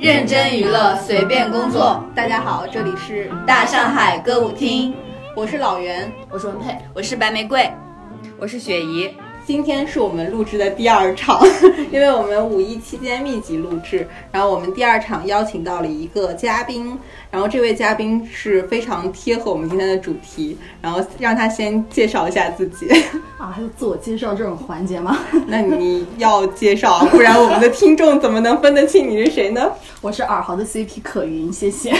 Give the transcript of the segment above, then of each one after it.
认真娱乐，随便工作。大家好，这里是大上海歌舞厅，我是老袁，我是文佩，我是白玫瑰，我是雪姨。今天是我们录制的第二场，因为我们五一期间密集录制，然后我们第二场邀请到了一个嘉宾，然后这位嘉宾是非常贴合我们今天的主题，然后让他先介绍一下自己。啊，还有自我介绍这种环节吗？那你要介绍，不然我们的听众怎么能分得清你是谁呢？我是尔豪的 CP 可云，谢谢。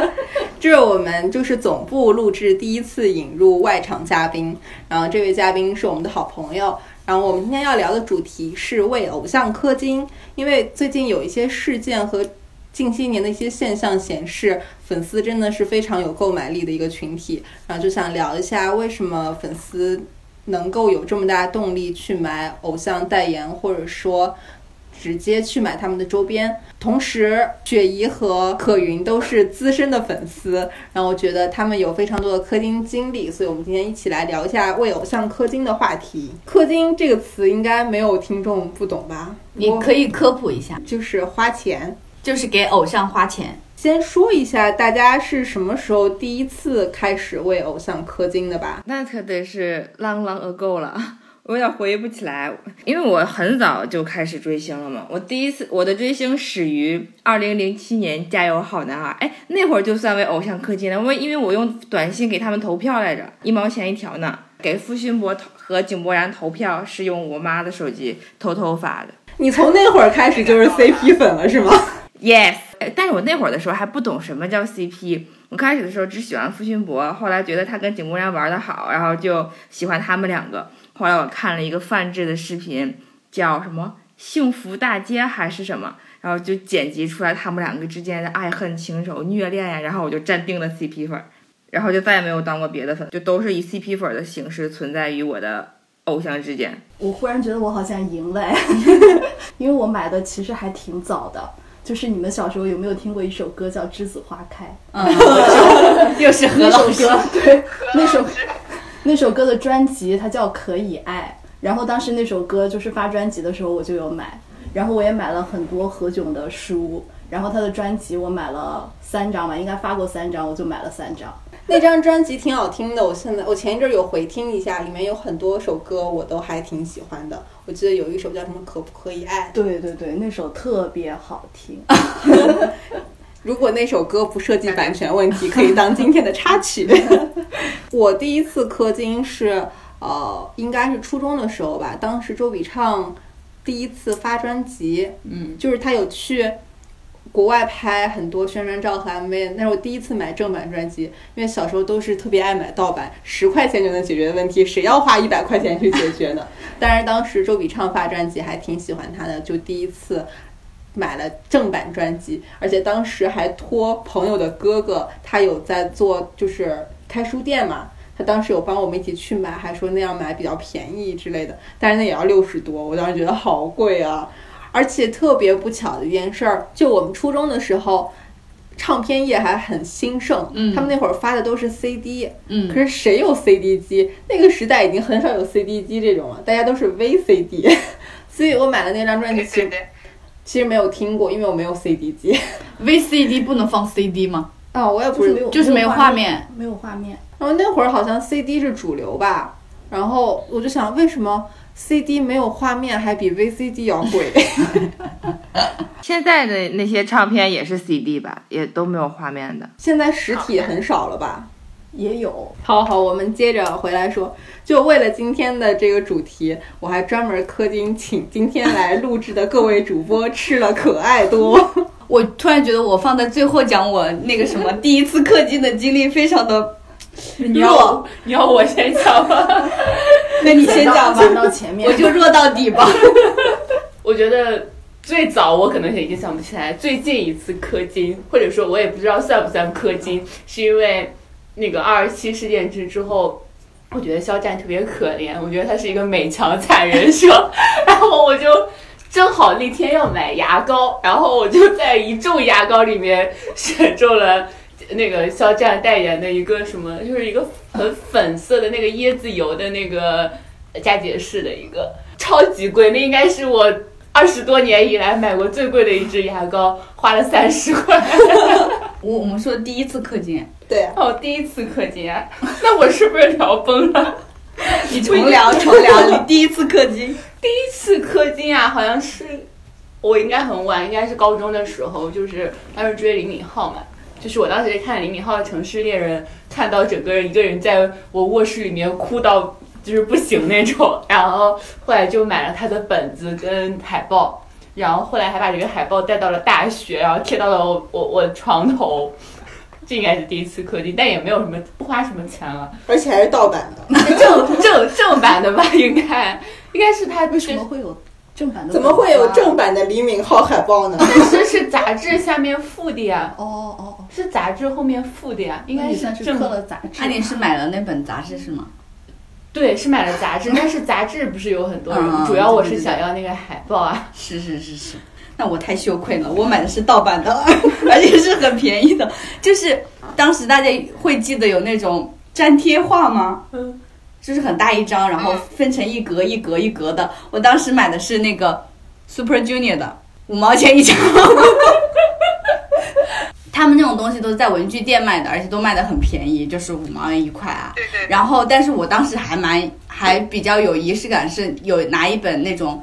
这是我们就是总部录制第一次引入外场嘉宾，然后这位嘉宾是我们的好朋友。然后我们今天要聊的主题是为偶像氪金，因为最近有一些事件和近些年的一些现象显示，粉丝真的是非常有购买力的一个群体。然后就想聊一下为什么粉丝能够有这么大动力去买偶像代言，或者说。直接去买他们的周边，同时雪姨和可云都是资深的粉丝，然后我觉得他们有非常多的氪金经历，所以我们今天一起来聊一下为偶像氪金的话题。氪金这个词应该没有听众不懂吧？你可以科普一下，就是花钱，就是给偶像花钱。先说一下大家是什么时候第一次开始为偶像氪金的吧？那可得是 long long ago 了。我有点回忆不起来，因为我很早就开始追星了嘛。我第一次我的追星始于二零零七年《加油好男孩》，哎，那会儿就算为偶像氪金了。我因为我用短信给他们投票来着，一毛钱一条呢。给付勋博和井柏然投票是用我妈的手机偷偷发的。你从那会儿开始就是 CP 粉了是吗？Yes，但是我那会儿的时候还不懂什么叫 CP。我开始的时候只喜欢付勋博，后来觉得他跟井柏然玩的好，然后就喜欢他们两个。后来我看了一个范志的视频，叫什么“幸福大街”还是什么，然后就剪辑出来他们两个之间的爱恨情仇、虐恋呀，然后我就站定了 CP 粉，然后就再也没有当过别的粉，就都是以 CP 粉的形式存在于我的偶像之间。我忽然觉得我好像赢了，因为我买的其实还挺早的，就是你们小时候有没有听过一首歌叫《栀子花开》？嗯，又是何老师，对，那首。那首歌的专辑它叫《可以爱》，然后当时那首歌就是发专辑的时候我就有买，然后我也买了很多何炅的书，然后他的专辑我买了三张吧，应该发过三张，我就买了三张。那张专辑挺好听的，我现在我前一阵有回听一下，里面有很多首歌我都还挺喜欢的。我记得有一首叫什么《可不可以爱》，对对对，那首特别好听。如果那首歌不涉及版权问题，可以当今天的插曲。我第一次氪金是呃，应该是初中的时候吧。当时周笔畅第一次发专辑，嗯，就是他有去国外拍很多宣传照和 MV。那是我第一次买正版专辑，因为小时候都是特别爱买盗版，十块钱就能解决的问题，谁要花一百块钱去解决呢？但是当时周笔畅发专辑还挺喜欢他的，就第一次。买了正版专辑，而且当时还托朋友的哥哥，他有在做，就是开书店嘛。他当时有帮我们一起去买，还说那样买比较便宜之类的。但是那也要六十多，我当时觉得好贵啊！而且特别不巧的一件事儿，就我们初中的时候，唱片业还很兴盛，嗯，他们那会儿发的都是 CD，嗯，可是谁有 CD 机？那个时代已经很少有 CD 机这种了，大家都是 VCD。所以我买了那张专辑。其实没有听过，因为我没有 CD 机。VCD 不能放 CD 吗？啊，我也不是没有，就是没有画面，没有画面。然后那会儿好像 CD 是主流吧，然后我就想，为什么 CD 没有画面还比 VCD 要贵？现在的那些唱片也是 CD 吧，也都没有画面的。现在实体很少了吧？也有，好好，我们接着回来说。就为了今天的这个主题，我还专门氪金，请今天来录制的各位主播吃了可爱多。我突然觉得我放在最后讲我那个什么第一次氪金的经历，非常的 弱。你要我先讲吗？那你先讲吧，到前面，我就弱到底吧。我觉得最早我可能已经想不起来，最近一次氪金，或者说我也不知道算不算氪金，是因为。那个二十七事件之之后，我觉得肖战特别可怜，我觉得他是一个美强惨人设，然后我就正好那天要买牙膏，然后我就在一众牙膏里面选中了那个肖战代言的一个什么，就是一个很粉色的那个椰子油的那个佳洁士的一个超级贵，那应该是我。二十多年以来买过最贵的一支牙膏，花了三十块。我我们说第一次氪金，对啊，哦，第一次氪金啊，那我是不是聊崩了？你重聊重聊，你第一次氪金，第一次氪金啊，好像是我应该很晚，应该是高中的时候，就是当时追李敏镐嘛，就是我当时看李敏镐的《城市猎人》，看到整个人一个人在我卧室里面哭到就是不行那种，然后后来就买了他的本子跟海报，然后后来还把这个海报带到了大学，然后贴到了我我我的床头。这应该是第一次氪金，但也没有什么不花什么钱了，而且还是盗版的，正正正版的吧，应该应该是他为什么会有正版的？怎么会有正？版的李敏镐海报呢？但是是杂志下面附的呀，哦哦哦，是杂志后面附的呀，应该是正氪了杂志。那你是买了那本杂志是吗？对，是买了杂志，但是杂志不是有很多人，嗯主要我是想要那个海报啊。是是是是，那我太羞愧了，我买的是盗版的，而且是很便宜的。就是当时大家会记得有那种粘贴画吗？嗯，就是很大一张，然后分成一格一格一格的。我当时买的是那个 Super Junior 的，五毛钱一张。他们那种东西都是在文具店卖的，而且都卖的很便宜，就是五毛钱一块啊。对对，然后，但是我当时还蛮还比较有仪式感，是有拿一本那种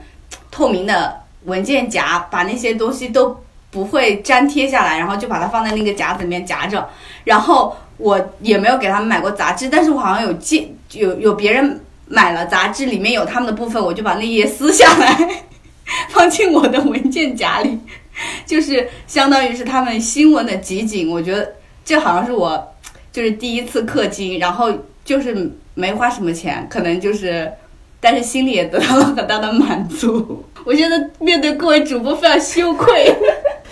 透明的文件夹，把那些东西都不会粘贴下来，然后就把它放在那个夹子里面夹着。然后我也没有给他们买过杂志，但是我好像有借有有别人买了杂志，里面有他们的部分，我就把那页撕下来，放进我的文件夹里，就是相当于是他们新闻的集锦。我觉得这好像是我就是第一次氪金，然后就是没花什么钱，可能就是，但是心里也得到了很大的满足。我现在面对各位主播非常羞愧。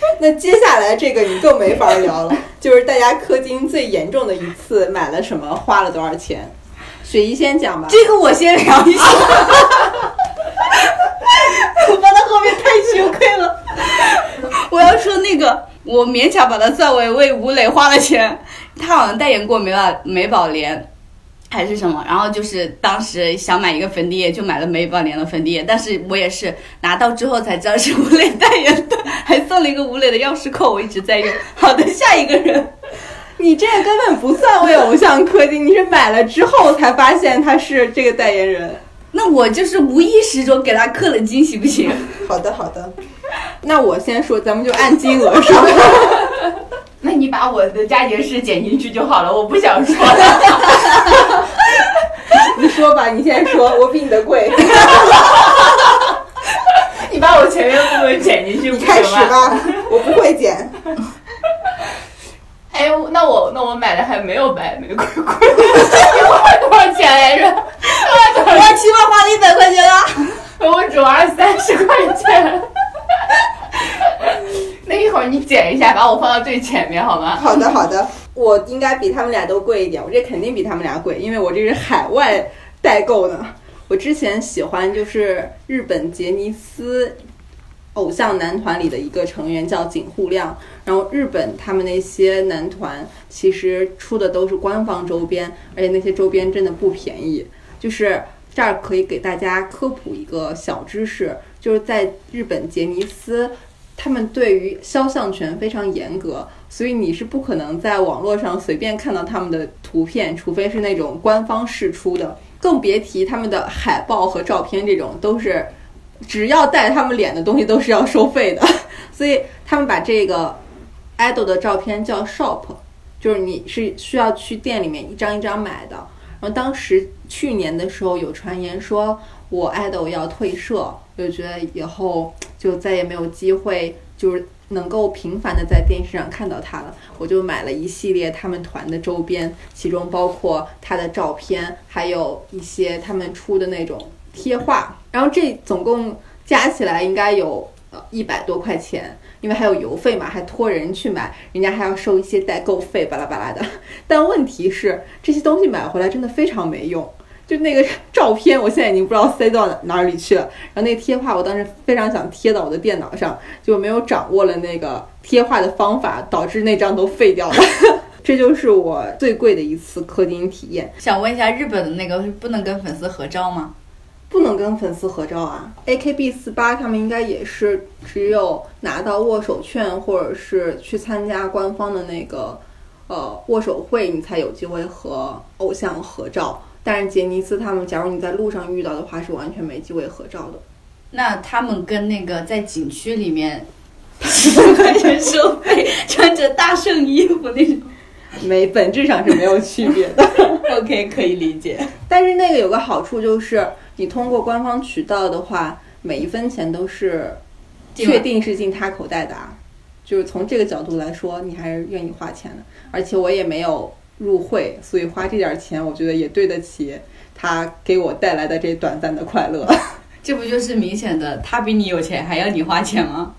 那接下来这个你更没法聊了，就是大家氪金最严重的一次买了什么，花了多少钱？雪姨先讲吧。这个我先聊一下，我放到后面太羞愧了。我要说那个，我勉强把它算为为吴磊花了钱，他好像代言过美宝美宝莲。还是什么，然后就是当时想买一个粉底液，就买了美宝莲的粉底液，但是我也是拿到之后才知道是吴磊代言的，还送了一个吴磊的钥匙扣，我一直在用。好的，下一个人，你这个根本不算为偶像氪金，你是买了之后才发现他是这个代言人。那我就是无意识中给他氪了金，行不行？好的，好的。那我先说，咱们就按金额说。那你把我的佳节式剪进去就好了，我不想说了。你说吧，你先说，我比你的贵。你把我前面部分剪进去不你开始行吗？吧，我不会剪。哎，那我那我买的还没有白玫瑰贵，一花多少钱来着？我起码花了一百块钱了！我只花了三十块钱。那一会儿你剪一下，把我放到最前面好吗？好的，好的，我应该比他们俩都贵一点，我这肯定比他们俩贵，因为我这是海外代购的。我之前喜欢就是日本杰尼斯偶像男团里的一个成员叫井户亮，然后日本他们那些男团其实出的都是官方周边，而且那些周边真的不便宜。就是这儿可以给大家科普一个小知识，就是在日本杰尼斯，他们对于肖像权非常严格，所以你是不可能在网络上随便看到他们的图片，除非是那种官方释出的，更别提他们的海报和照片这种都是。只要带他们脸的东西都是要收费的，所以他们把这个 idol 的照片叫 shop，就是你是需要去店里面一张一张买的。然后当时去年的时候有传言说我 idol 要退社，就觉得以后就再也没有机会就是能够频繁的在电视上看到他了。我就买了一系列他们团的周边，其中包括他的照片，还有一些他们出的那种贴画。然后这总共加起来应该有呃一百多块钱，因为还有邮费嘛，还托人去买，人家还要收一些代购费，巴拉巴拉的。但问题是，这些东西买回来真的非常没用。就那个照片，我现在已经不知道塞到哪哪里去了。然后那个贴画，我当时非常想贴到我的电脑上，就没有掌握了那个贴画的方法，导致那张都废掉了。这就是我最贵的一次氪金体验。想问一下，日本的那个是不能跟粉丝合照吗？不能跟粉丝合照啊。AKB 四八他们应该也是只有拿到握手券或者是去参加官方的那个呃握手会，你才有机会和偶像合照。但是杰尼斯他们，假如你在路上遇到的话，是完全没机会合照的。那他们跟那个在景区里面十多块钱收费，穿着大圣衣服那种没，本质上是没有区别的。OK 可以理解。但是那个有个好处就是，你通过官方渠道的话，每一分钱都是确定是进他口袋的啊。就是从这个角度来说，你还是愿意花钱的。而且我也没有入会，所以花这点钱，我觉得也对得起他给我带来的这短暂的快乐。这不就是明显的他比你有钱还要你花钱吗？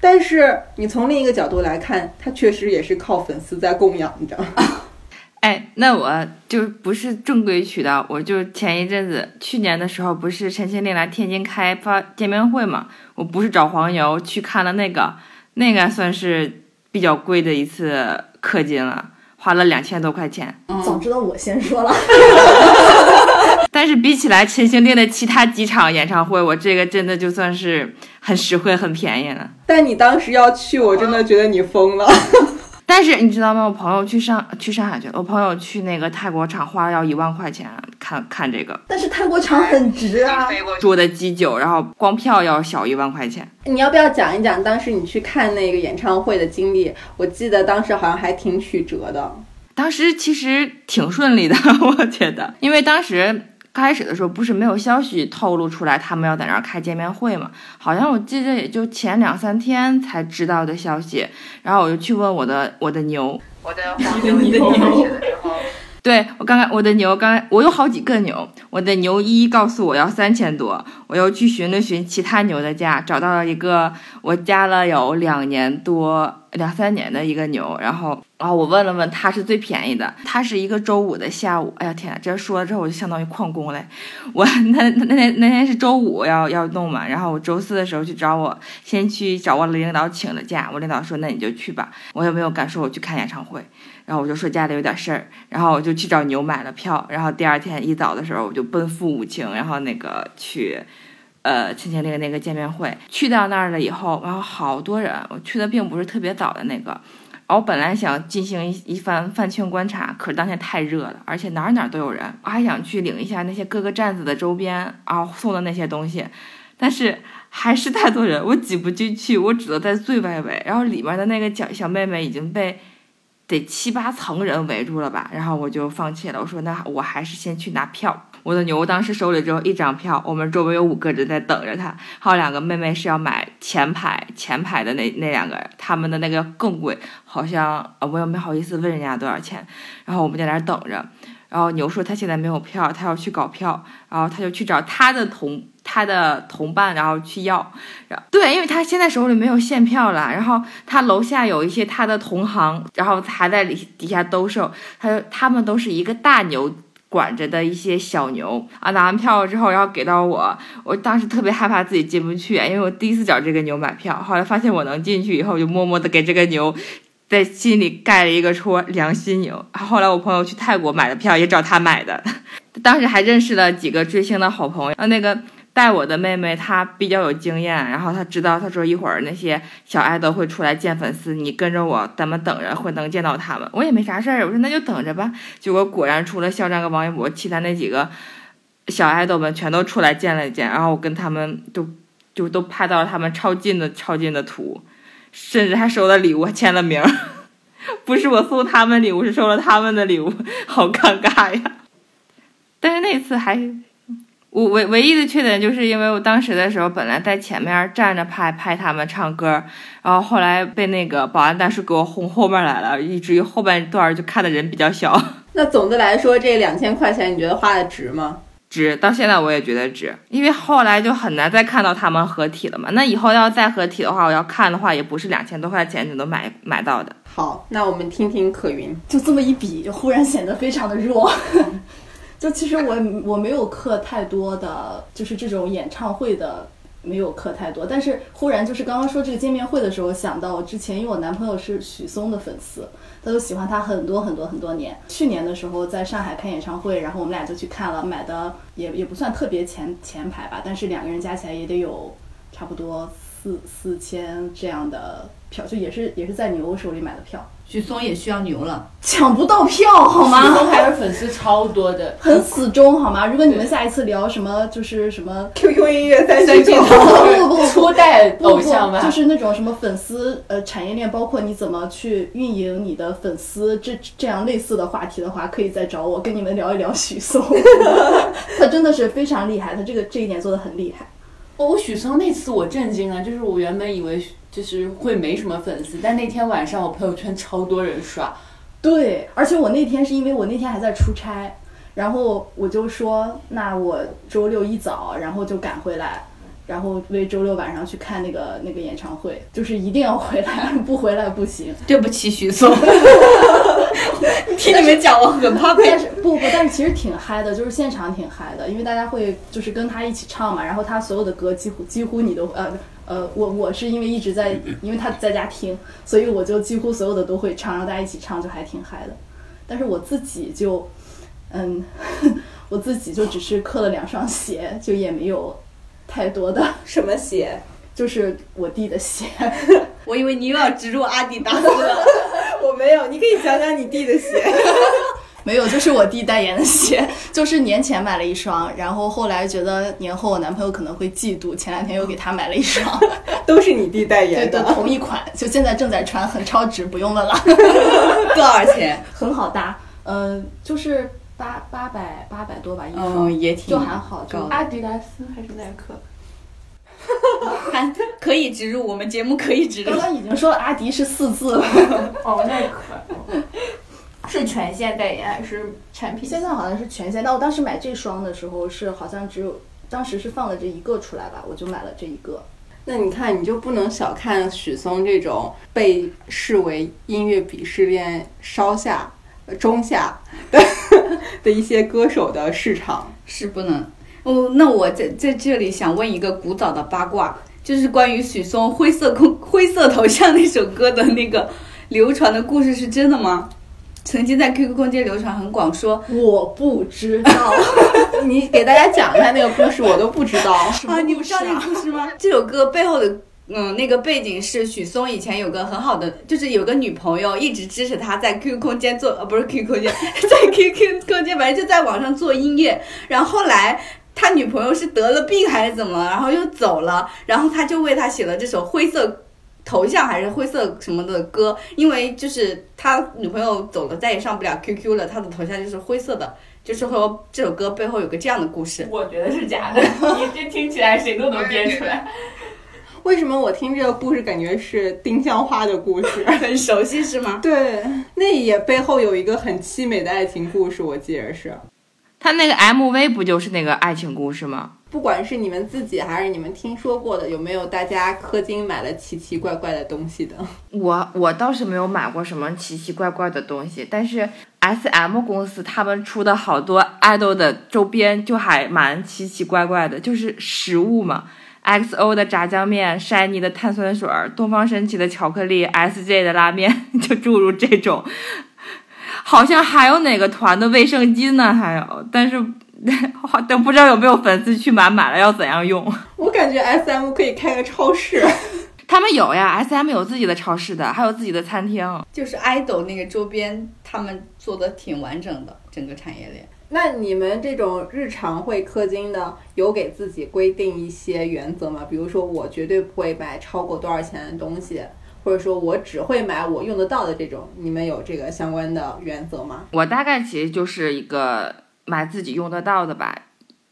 但是你从另一个角度来看，他确实也是靠粉丝在供养着。哎，那我就不是正规渠道，我就前一阵子去年的时候，不是陈情令来天津开发见面会嘛，我不是找黄牛去看了那个，那个算是比较贵的一次氪金了，花了两千多块钱。嗯，早知道我先说了。但是比起来陈情令的其他几场演唱会，我这个真的就算是很实惠、很便宜了。但你当时要去，我真的觉得你疯了。但是你知道吗？我朋友去上去上海去了，我朋友去那个泰国场花了要一万块钱看看这个但是泰国场很值啊，住的基酒，然后光票要小一万块钱。你要不要讲一讲当时你去看那个演唱会的经历？我记得当时好像还挺曲折的。当时其实挺顺利的，我觉得，因为当时开始的时候不是没有消息透露出来他们要在那儿开见面会嘛，好像我记得也就前两三天才知道的消息，然后我就去问我的我的牛，我的黄牛一开始的时候，对我刚刚我的牛刚我有好几个牛，我的牛一告诉我要三千多，我又去寻了寻其他牛的价，找到了一个我加了有两年多两三年的一个牛，然后然后我问了问他是最便宜的，他是一个周五的下午，哎呀天，这说了之后我就相当于旷工嘞，我那那天那天是周五要要弄嘛，然后我周四的时候去找我，先去找我领导请了假，我领导说那你就去吧，我也没有敢说我去看演唱会。然后我就说家里有点事儿，然后我就去找牛买了票，然后第二天一早的时候我就奔赴武清，然后那个去，呃，陈情令那个见面会，去到那儿了以后，然后好多人，我去的并不是特别早的那个，然后我本来想进行一一番饭圈观察，可是当天太热了，而且哪儿哪儿都有人，我还想去领一下那些各个站子的周边，然后送的那些东西，但是还是太多人，我挤不进去，我只能在最外围，然后里面的那个小小妹妹已经被。得七八层人围住了吧，然后我就放弃了。我说那我还是先去拿票。我的牛当时手里只有一张票，我们周围有五个人在等着他，还有两个妹妹是要买前排前排的那那两个，他们的那个更贵，好像啊我也没好意思问人家多少钱。然后我们在那等着，然后牛说他现在没有票，他要去搞票，然后他就去找他的同他的同伴，然后去要。然对，因为他现在手里没有现票了，然后他楼下有一些他的同行，然后还在底下兜售，他他们都是一个大牛。管着的一些小牛啊，拿完票之后，然后给到我，我当时特别害怕自己进不去，因为我第一次找这个牛买票，后来发现我能进去以后，就默默的给这个牛在心里盖了一个戳，良心牛。后来我朋友去泰国买的票也找他买的，当时还认识了几个追星的好朋友，啊，那个。带我的妹妹，她比较有经验，然后她知道，她说一会儿那些小爱豆会出来见粉丝，你跟着我，咱们等着会能见到他们。我也没啥事儿，我说那就等着吧。结果果然除了肖战跟王一博，其他那几个小爱豆们全都出来见了一见，然后我跟他们都就都拍到了他们超近的超近的图，甚至还收了礼物，还签了名。不是我送他们礼物，是收了他们的礼物，好尴尬呀。但是那次还。我唯唯一的缺点就是因为我当时的时候本来在前面站着拍拍他们唱歌，然后后来被那个保安大叔给我轰后面来了，以至于后半段就看的人比较小。那总的来说，这两千块钱你觉得花的值吗？值，到现在我也觉得值，因为后来就很难再看到他们合体了嘛。那以后要再合体的话，我要看的话也不是两千多块钱就能买买到的。好，那我们听听可云。就这么一比，就忽然显得非常的弱。就其实我我没有氪太多的，就是这种演唱会的没有磕太多。但是忽然就是刚刚说这个见面会的时候，想到我之前因为我男朋友是许嵩的粉丝，他都喜欢他很多很多很多年。去年的时候在上海开演唱会，然后我们俩就去看了，买的也也不算特别前前排吧，但是两个人加起来也得有差不多四四千这样的票，就也是也是在牛手里买的票，许嵩也需要牛了，抢不到票好许吗？嵩还是粉丝超多的，很死忠好吗？如果你们下一次聊什么就是什么 QQ 音乐三巨三巨头头，不不不初代偶像吧，就是那种什么粉丝呃产业链，包括你怎么去运营你的粉丝这这样类似的话题的话，可以再找我跟你们聊一聊许嵩，他真的是非常厉害，他这个这一点做的很厉害。哦，我许嵩那次我震惊了，就是我原本以为就是会没什么粉丝，但那天晚上我朋友圈超多人刷，对，而且我那天是因为我那天还在出差，然后我就说，那我周六一早，然后就赶回来，然后为周六晚上去看那个那个演唱会，就是一定要回来，不回来不行。对不起许嵩。听你们讲，我很怕被但是不不，但是其实挺嗨的，就是现场挺嗨的，因为大家会就是跟他一起唱嘛，然后他所有的歌几乎几乎你都呃呃，我我是因为一直在，因为他在家听，所以我就几乎所有的都会唱，然后大家一起唱就还挺嗨的。但是我自己就，嗯，我自己就只是刻了两双鞋，就也没有太多的，什么鞋？就是我弟的鞋。我以为你又要植入阿迪达斯了。我没有，你可以讲讲你弟的鞋。没有，就是我弟代言的鞋，就是年前买了一双，然后后来觉得年后我男朋友可能会嫉妒，前两天又给他买了一双，都是你弟代言的。同一款，就现在正在穿，很超值，不用问了，多少钱？很好搭，嗯、就是八八百八百多吧一双，嗯，也挺就还好，就阿迪达斯还是耐克？还可以植入，我们节目可以植入刚。刚已经说了阿迪是四字了，哦，耐克。是全线代言还是产品现在好像是全线，但我当时买这双的时候是好像只有，当时是放了这一个出来吧，我就买了这一个。那你看，你就不能小看许嵩这种被视为音乐鄙视链烧下、呃中下的的一些歌手的市场。是不能。哦，那我在在这里想问一个古早的八卦，就是关于许嵩灰色空灰色头像那首歌的那个流传的故事是真的吗？曾经在 QQ 空间流传很广，说我不知道，你给大家讲一下那个故事，我都不知道。啊，你不知道那个故事吗？这首歌背后的。嗯，那个背景是许嵩以前有个很好的，就是有个女朋友一直支持他在 QQ 空间做，呃，不是 QQ 空间，在 QQ 空间，反正就在网上做音乐。然后后来他女朋友是得了病还是怎么，然后又走了，然后他就为他写了这首灰色头像还是灰色什么的歌，因为就是他女朋友走了，再也上不了 QQ 了，他的头像就是灰色的，就是说这首歌背后有个这样的故事。我觉得是假的，你这听起来谁都能编出来。为什么我听这个故事感觉是丁香花的故事？很熟悉是吗？对，那也背后有一个很凄美的爱情故事，我记得是。他那个 MV 不就是那个爱情故事吗？不管是你们自己还是你们听说过的，有没有大家氪金买了奇奇怪怪的东西的？我我倒是没有买过什么奇奇怪怪的东西，但是 S M 公司他们出的好多 idol 的周边就还蛮奇奇怪怪的，就是实物嘛。XO 的炸酱面、shiny 的碳酸水、东方神起的巧克力、SJ 的拉面，就诸如这种。好像还有哪个团的卫生巾呢？还有，但是好 但不知道有没有粉丝去买，买了要怎样用？我感觉 S M 可以开个超市。他们有呀，SM 有自己的超市的，还有自己的餐厅。就是 idol 那个周边，他们做的挺完整的，整个产业链。那你们这种日常会氪金的，有给自己规定一些原则吗？比如说，我绝对不会买超过多少钱的东西，或者说我只会买我用得到的这种，你们有这个相关的原则吗？我大概其实就是一个买自己用得到的吧，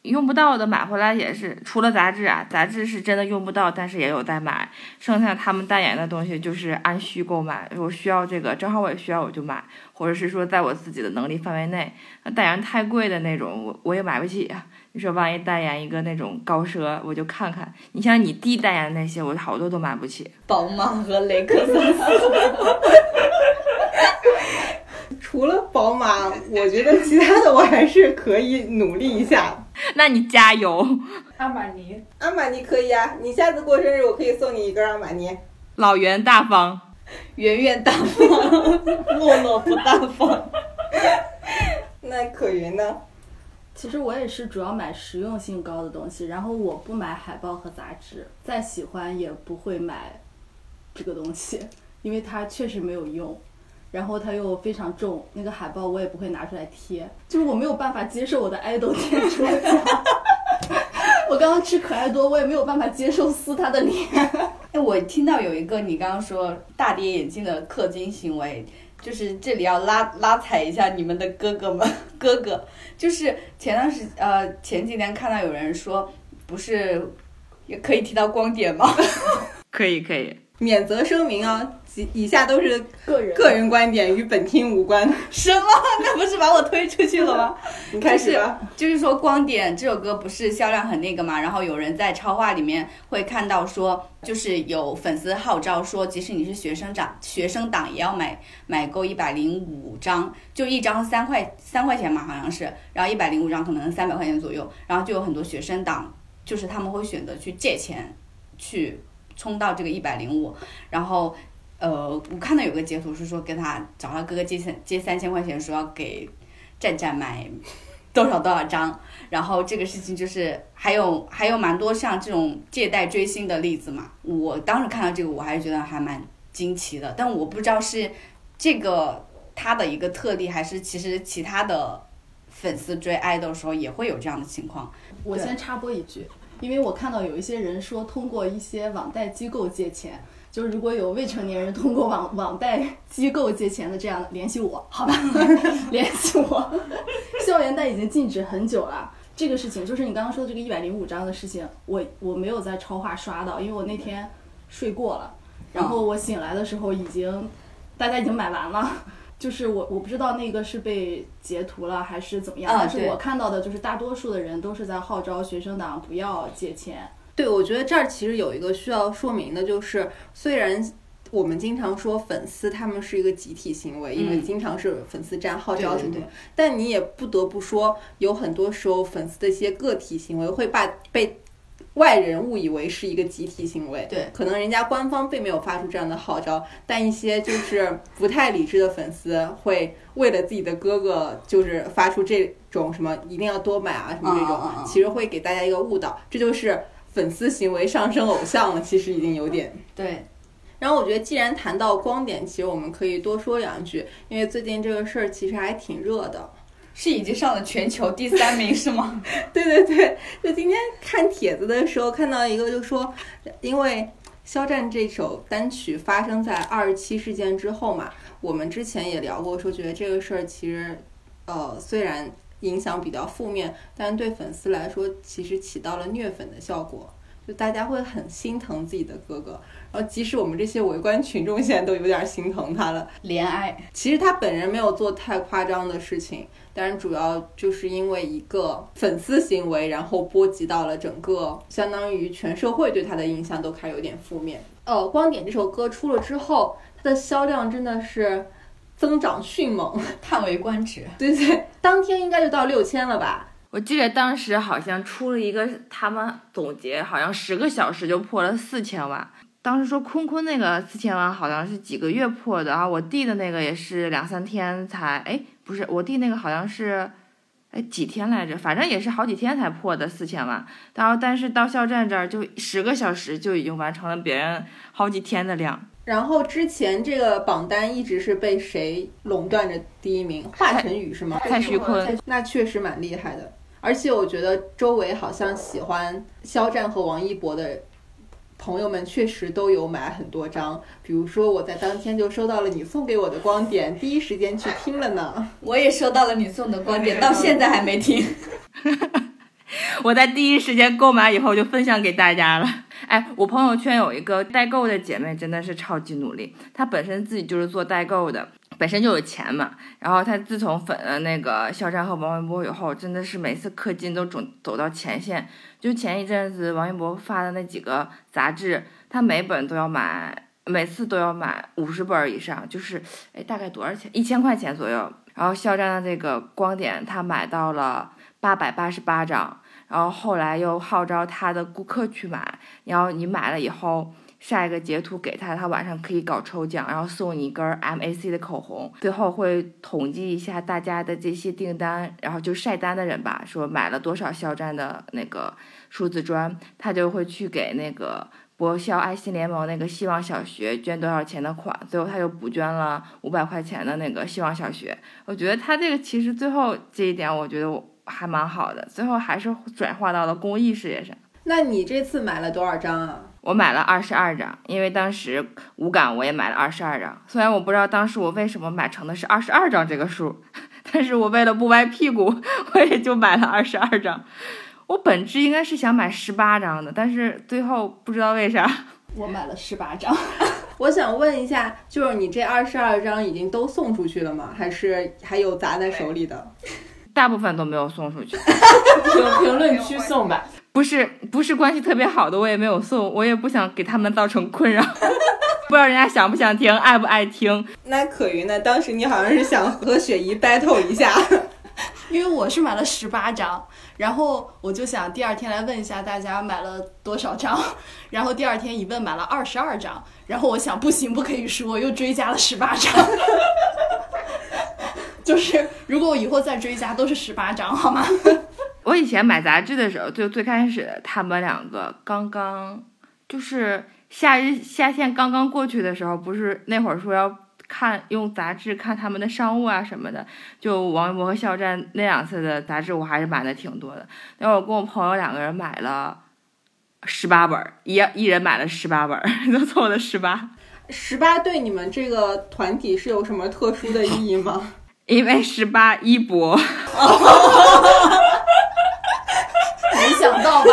用不到的买回来也是，除了杂志啊，杂志是真的用不到，但是也有在买。剩下他们代言的东西就是按需购买，我需要这个，正好我也需要我就买，或者是说在我自己的能力范围内。那代言太贵的那种，我我也买不起啊。你说万一代言一个那种高奢，我就看看。你像你弟代言的那些，我好多都买不起。宝马和雷克萨斯，除了宝马，我觉得其他的我还是可以努力一下。那你加油！阿玛尼，阿玛尼可以啊，你下次过生日我可以送你一根阿玛尼。老袁大方，圆圆大方，落落不大方。那可云呢？其实我也是主要买实用性高的东西，然后我不买海报和杂志，再喜欢也不会买这个东西，因为它确实没有用，然后它又非常重，那个海报我也不会拿出来贴，就是我没有办法接受我的爱豆贴出来。我刚刚吃可爱多，我也没有办法接受撕他的脸。哎，我听到有一个你刚刚说大跌眼镜的氪金行为，就是这里要拉拉踩一下你们的哥哥们，哥哥，就是前段时呃前几天看到有人说，不是也可以提到光点吗？可以可以。免责声明啊，以以下都是个人个人观点，与本厅无关。什么？那不是把我推出去了吗？你开始吧。就是说，《光点》这首歌不是销量很那个嘛，然后有人在超话里面会看到说，就是有粉丝号召说，即使你是学生党，学生党也要买买够一百零五张，就一张三块三块钱嘛，好像是，然后一百零五张可能三百块钱左右，然后就有很多学生党，就是他们会选择去借钱去冲到这个一百零五，然后。呃，我看到有个截图是说跟他找他哥哥借三借三千块钱，说要给战战买多少多少张，然后这个事情就是还有还有蛮多像这种借贷追星的例子嘛。我当时看到这个，我还是觉得还蛮惊奇的，但我不知道是这个他的一个特例，还是其实其他的粉丝追爱豆的时候也会有这样的情况。我先插播一句，因为我看到有一些人说通过一些网贷机构借钱。就是如果有未成年人通过网网贷机构借钱的这样，联系我，好吧，联系我。校园贷已经禁止很久了，这个事情就是你刚刚说的这个一百零五张的事情，我我没有在超话刷到，因为我那天睡过了，然后我醒来的时候已经大家已经买完了，就是我我不知道那个是被截图了还是怎么样，但是我看到的就是大多数的人都是在号召学生党不要借钱。对，我觉得这儿其实有一个需要说明的，就是虽然我们经常说粉丝他们是一个集体行为，因为经常是粉丝站号召什么，但你也不得不说，有很多时候粉丝的一些个体行为会把被外人误以为是一个集体行为。对，可能人家官方并没有发出这样的号召，但一些就是不太理智的粉丝会为了自己的哥哥，就是发出这种什么一定要多买啊什么这种，其实会给大家一个误导，这就是。粉丝行为上升偶像了，其实已经有点对。然后我觉得，既然谈到光点，其实我们可以多说两句，因为最近这个事儿其实还挺热的，是已经上了全球第三名是吗？对对对，就今天看帖子的时候看到一个，就说因为肖战这首单曲发生在二十七事件之后嘛，我们之前也聊过，说觉得这个事儿其实，呃，虽然。影响比较负面，但对粉丝来说，其实起到了虐粉的效果，就大家会很心疼自己的哥哥，然后即使我们这些围观群众现在都有点心疼他了。怜爱，其实他本人没有做太夸张的事情，但是主要就是因为一个粉丝行为，然后波及到了整个，相当于全社会对他的印象都开始有点负面。哦，《光点》这首歌出了之后，它的销量真的是。增长迅猛，叹为观止。对对，当天应该就到六千了吧？我记得当时好像出了一个，他们总结好像十个小时就破了四千万。当时说坤坤那个四千万好像是几个月破的啊，我弟的那个也是两三天才，哎，不是，我弟那个好像是，哎几天来着？反正也是好几天才破的四千万。然后但是到肖战这儿就十个小时就已经完成了别人好几天的量。然后之前这个榜单一直是被谁垄断着第一名？华晨宇是吗？蔡徐坤，那确实蛮厉害的。而且我觉得周围好像喜欢肖战和王一博的朋友们确实都有买很多张。比如说我在当天就收到了你送给我的光点，第一时间去听了呢。我也收到了你送的光点，到现在还没听。我在第一时间购买以后就分享给大家了。哎，我朋友圈有一个代购的姐妹，真的是超级努力。她本身自己就是做代购的，本身就有钱嘛。然后他自从粉了那个肖战和王一博以后，真的是每次氪金都走走到前线。就前一阵子王一博发的那几个杂志，他每本都要买，每次都要买五十本以上，就是哎大概多少钱？一千块钱左右。然后肖战的这个光点他买到了八百八十八张，然后后来又号召他的顾客去买，然后你买了以后。下一个截图给他，他晚上可以搞抽奖，然后送你一根 MAC 的口红。最后会统计一下大家的这些订单，然后就晒单的人吧，说买了多少肖战的那个数字砖，他就会去给那个博肖爱心联盟那个希望小学捐多少钱的款。最后他又补捐了五百块钱的那个希望小学。我觉得他这个其实最后这一点，我觉得还蛮好的，最后还是转化到了公益事业上。那你这次买了多少张啊？我买了二十二张，因为当时无感我也买了二十二张。虽然我不知道当时我为什么买成的是二十二张这个数，但是我为了不歪屁股，我也就买了二十二张。我本质应该是想买十八张的，但是最后不知道为啥，我买了十八张。我想问一下，就是你这二十二张已经都送出去了吗？还是还有砸在手里的？大部分都没有送出去。评评论区送吧。不是不是关系特别好的，我也没有送，我也不想给他们造成困扰，不知道人家想不想听，爱不爱听。那可云呢？当时你好像是想和雪姨 battle 一下，因为我是买了十八张，然后我就想第二天来问一下大家买了多少张，然后第二天一问买了二十二张，然后我想不行不可以输，我又追加了十八张，就是如果我以后再追加都是十八张，好吗？我以前买杂志的时候，就最开始他们两个刚刚就是夏日夏天刚刚过去的时候，不是那会儿说要看用杂志看他们的商务啊什么的，就王一博和肖战那两次的杂志，我还是买的挺多的。那会儿跟我朋友两个人买了十八本，一一人买了十八本，都凑了十八。十八对你们这个团体是有什么特殊的意义吗？因为十八一博。没想到吧？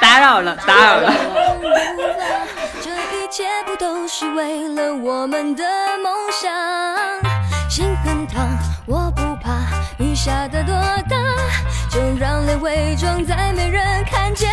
打扰了，打扰了。这一切不都是为了我们的梦想？心很烫，我不怕雨下的多大，就让泪伪装在没人看见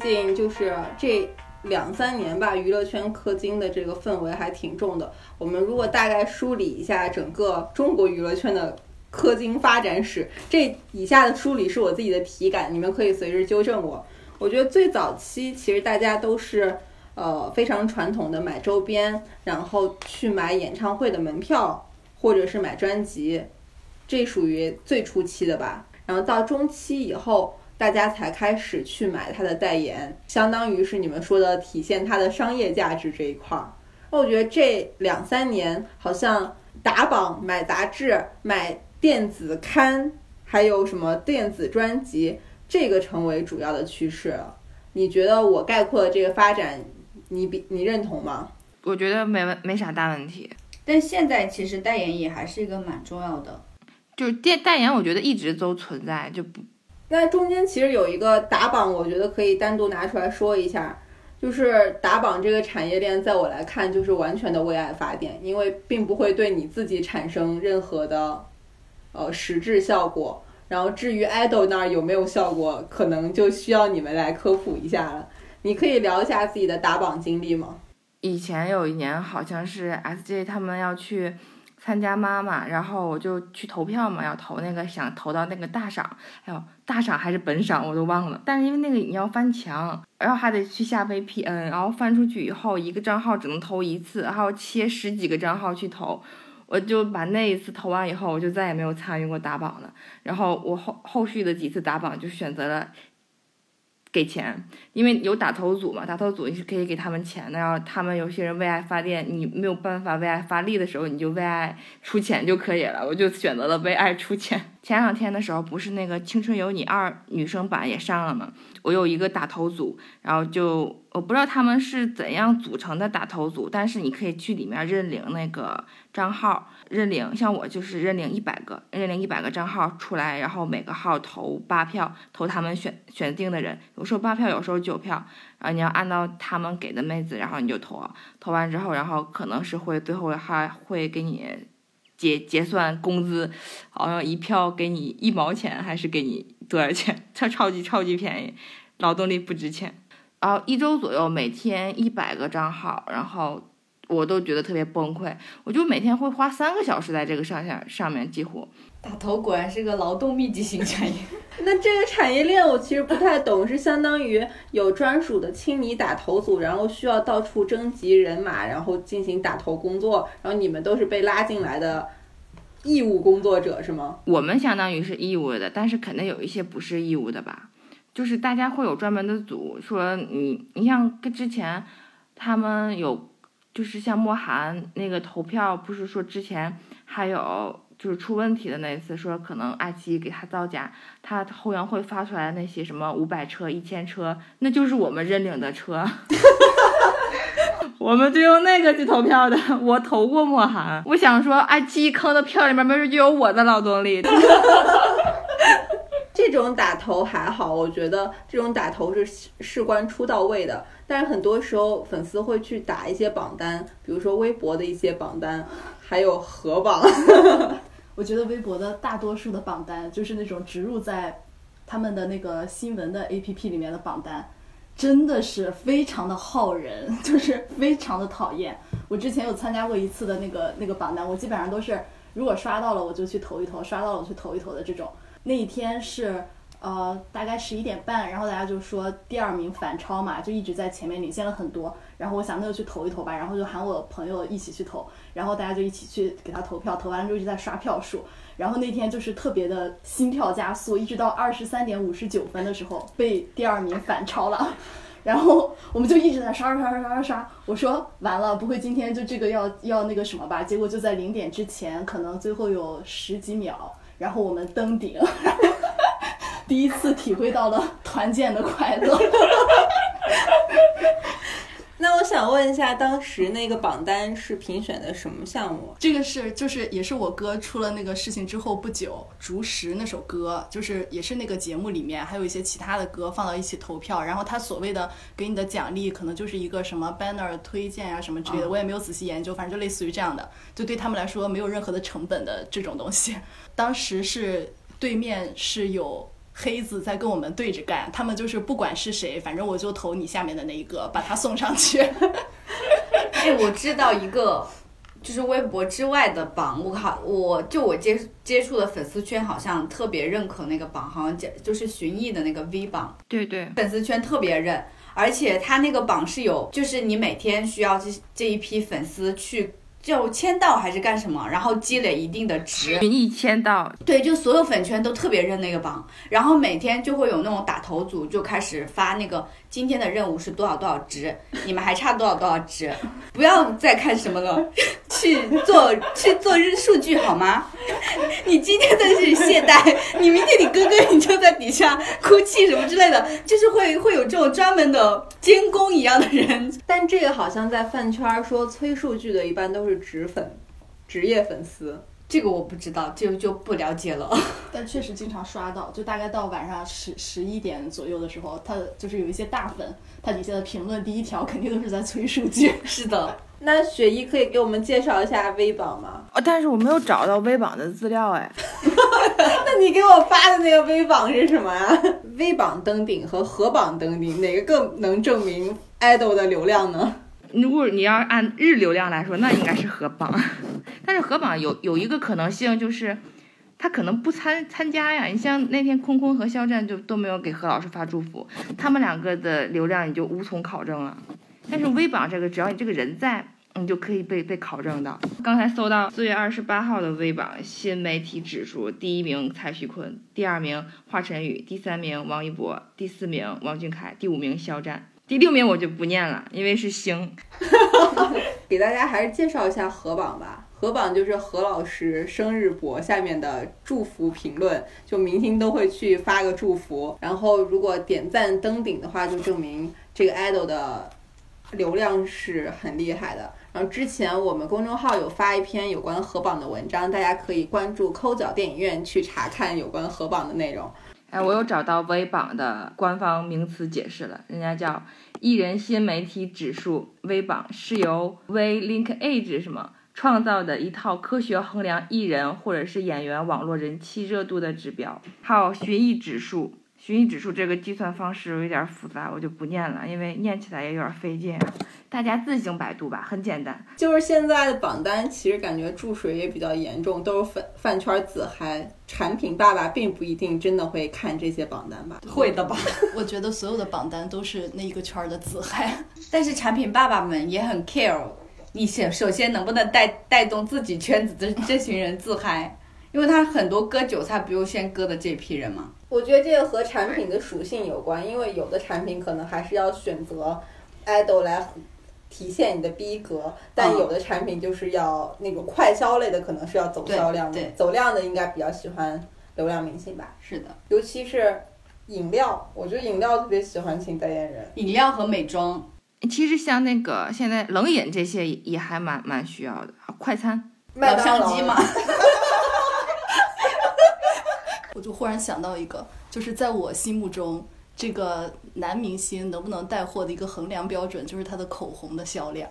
近就是这两三年吧，娱乐圈氪金的这个氛围还挺重的。我们如果大概梳理一下整个中国娱乐圈的氪金发展史，这以下的梳理是我自己的体感，你们可以随时纠正我。我觉得最早期其实大家都是呃非常传统的买周边，然后去买演唱会的门票，或者是买专辑，这属于最初期的吧。然后到中期以后，大家才开始去买它的代言，相当于是你们说的体现它的商业价值这一块儿。那我觉得这两三年好像打榜、买杂志、买电子刊，还有什么电子专辑，这个成为主要的趋势了。你觉得我概括的这个发展，你比你认同吗？我觉得没问没啥大问题。但现在其实代言也还是一个蛮重要的。就是电代言，我觉得一直都存在，就不那中间其实有一个打榜，我觉得可以单独拿出来说一下。就是打榜这个产业链，在我来看就是完全的为爱发电，因为并不会对你自己产生任何的呃实质效果。然后至于 idol 那儿有没有效果，可能就需要你们来科普一下了。你可以聊一下自己的打榜经历吗？以前有一年好像是 SJ 他们要去参加妈妈，然后我就去投票嘛，要投那个想投到那个大赏，哎呦大赏还是本赏我都忘了。但是因为那个你要翻墙，然后还得去下 VPN，然后翻出去以后一个账号只能投一次，还要切十几个账号去投。我就把那一次投完以后，我就再也没有参与过打榜了。然后我后后续的几次打榜就选择了给钱，因为有打头组嘛，打头组你是可以给他们钱的。然后他们有些人为爱发电，你没有办法为爱发力的时候，你就为爱出钱就可以了。我就选择了为爱出钱。前两天的时候，不是那个《青春有你二》女生版也上了吗？我有一个打头组，然后就我不知道他们是怎样组成的打头组，但是你可以去里面认领那个账号，认领像我就是认领一百个，认领一百个账号出来，然后每个号投八票，投他们选选定的人，有时候八票，有时候九票，然后你要按照他们给的妹子，然后你就投，投完之后，然后可能是会最后还会给你结结算工资，好像一票给你一毛钱，还是给你多少钱？它超级超级便宜，劳动力不值钱。然后一周左右，每天一百个账号，然后我都觉得特别崩溃，我就每天会花三个小时在这个上下上面，几乎。打头果然是个劳动密集型产业。那这个产业链我其实不太懂，是相当于有专属的清理打头组，然后需要到处征集人马，然后进行打头工作，然后你们都是被拉进来的义务工作者是吗？我们相当于是义务的，但是肯定有一些不是义务的吧？就是大家会有专门的组，说你你像跟之前他们有，就是像莫寒那个投票，不是说之前还有就是出问题的那一次，说可能爱奇艺给他造假，他后援会发出来的那些什么五百车、一千车，那就是我们认领的车。我们就用那个去投票的，我投过莫寒。我想说，爱奇艺坑的票里面没准就有我的劳动力。这种打头还好，我觉得这种打头是事关出到位的。但是很多时候粉丝会去打一些榜单，比如说微博的一些榜单，还有河榜。我觉得微博的大多数的榜单就是那种植入在他们的那个新闻的 APP 里面的榜单，真的是非常的耗人，就是非常的讨厌。我之前有参加过一次的那个那个榜单，我基本上都是如果刷到了我就去投一投，刷到了我去投一投的这种。那一天是呃大概十一点半，然后大家就说第二名反超嘛，就一直在前面领先了很多。然后我想那就去投一投吧，然后就喊我朋友一起去投，然后大家就一起去给他投票，投完了之后一直在刷票数。然后那天就是特别的心跳加速，一直到二十三点五十九分的时候被第二名反超了。然后我们就一直在刷刷刷刷刷刷。我说完了，不会今天就这个要要那个什么吧？结果就在零点之前，可能最后有十几秒。然后我们登顶，第一次体会到了团建的快乐。那我想问一下，当时那个榜单是评选的什么项目？这个是就是也是我哥出了那个事情之后不久，《竹石》那首歌，就是也是那个节目里面还有一些其他的歌放到一起投票，然后他所谓的给你的奖励可能就是一个什么 banner 推荐啊什么之类的，我也没有仔细研究，反正就类似于这样的，就对他们来说没有任何的成本的这种东西。当时是对面是有。黑子在跟我们对着干，他们就是不管是谁，反正我就投你下面的那一个，把他送上去。哎，我知道一个，就是微博之外的榜，我靠，我就我接接触的粉丝圈好像特别认可那个榜，好像就是寻艺的那个 V 榜，对对，粉丝圈特别认，而且他那个榜是有，就是你每天需要这这一批粉丝去。就签到还是干什么，然后积累一定的值。群艺签到，对，就所有粉圈都特别认那个榜，然后每天就会有那种打头组就开始发那个今天的任务是多少多少值，你们还差多少多少值，不要再看什么了，去做去做日数据好吗？你今天的是懈怠，你明天你哥哥你就在底下哭泣什么之类的，就是会会有这种专门的监工一样的人。但这个好像在饭圈说催数据的，一般都是。是职粉，职业粉丝，这个我不知道，这个就不了解了。但确实经常刷到，就大概到晚上十十一点左右的时候，他就是有一些大粉，他底下的评论第一条肯定都是在催数据。是的，那雪姨可以给我们介绍一下微榜吗？哦，但是我没有找到微榜的资料哎。那你给我发的那个微榜是什么啊？微榜登顶和合榜登顶，哪个更能证明 idol 的流量呢？如果你要按日流量来说，那应该是河榜，但是河榜有有一个可能性就是，他可能不参参加呀。你像那天空空和肖战就都没有给何老师发祝福，他们两个的流量你就无从考证了。但是微榜这个，只要你这个人在，你就可以被被考证到。刚才搜到四月二十八号的微榜新媒体指数，第一名蔡徐坤，第二名华晨宇，第三名王一博，第四名王俊凯，第五名肖战，第六名我就不念了，因为是星。给大家还是介绍一下河榜吧。河榜就是何老师生日博下面的祝福评论，就明星都会去发个祝福，然后如果点赞登顶的话，就证明这个 idol 的流量是很厉害的。然后之前我们公众号有发一篇有关河榜的文章，大家可以关注抠脚电影院去查看有关河榜的内容。哎，我又找到微榜的官方名词解释了，人家叫艺人新媒体指数。微榜是由 V Link Age 什么创造的一套科学衡量艺人或者是演员网络人气热度的指标。还有寻艺指数，寻艺指数这个计算方式有点复杂，我就不念了，因为念起来也有点费劲啊，大家自行百度吧，很简单。就是现在的榜单，其实感觉注水也比较严重，都是饭饭圈自嗨。产品爸爸并不一定真的会看这些榜单吧？会的吧？我觉得所有的榜单都是那一个圈儿的自嗨。但是产品爸爸们也很 care，你先首先能不能带带动自己圈子的这群人自嗨？因为他很多割韭菜不就先割的这批人嘛。我觉得这个和产品的属性有关，因为有的产品可能还是要选择 idol 来体现你的逼格，但嗯。有的产品就是要那种快销类的，可能是要走销量的。走量的应该比较喜欢流量明星吧，是的，尤其是饮料，我觉得饮料特别喜欢请代言人。饮料和美妆，其实像那个现在冷饮这些也还蛮蛮需要的，快餐。麦当机嘛，我就忽然想到一个，就是在我心目中，这个男明星能不能带货的一个衡量标准，就是他的口红的销量。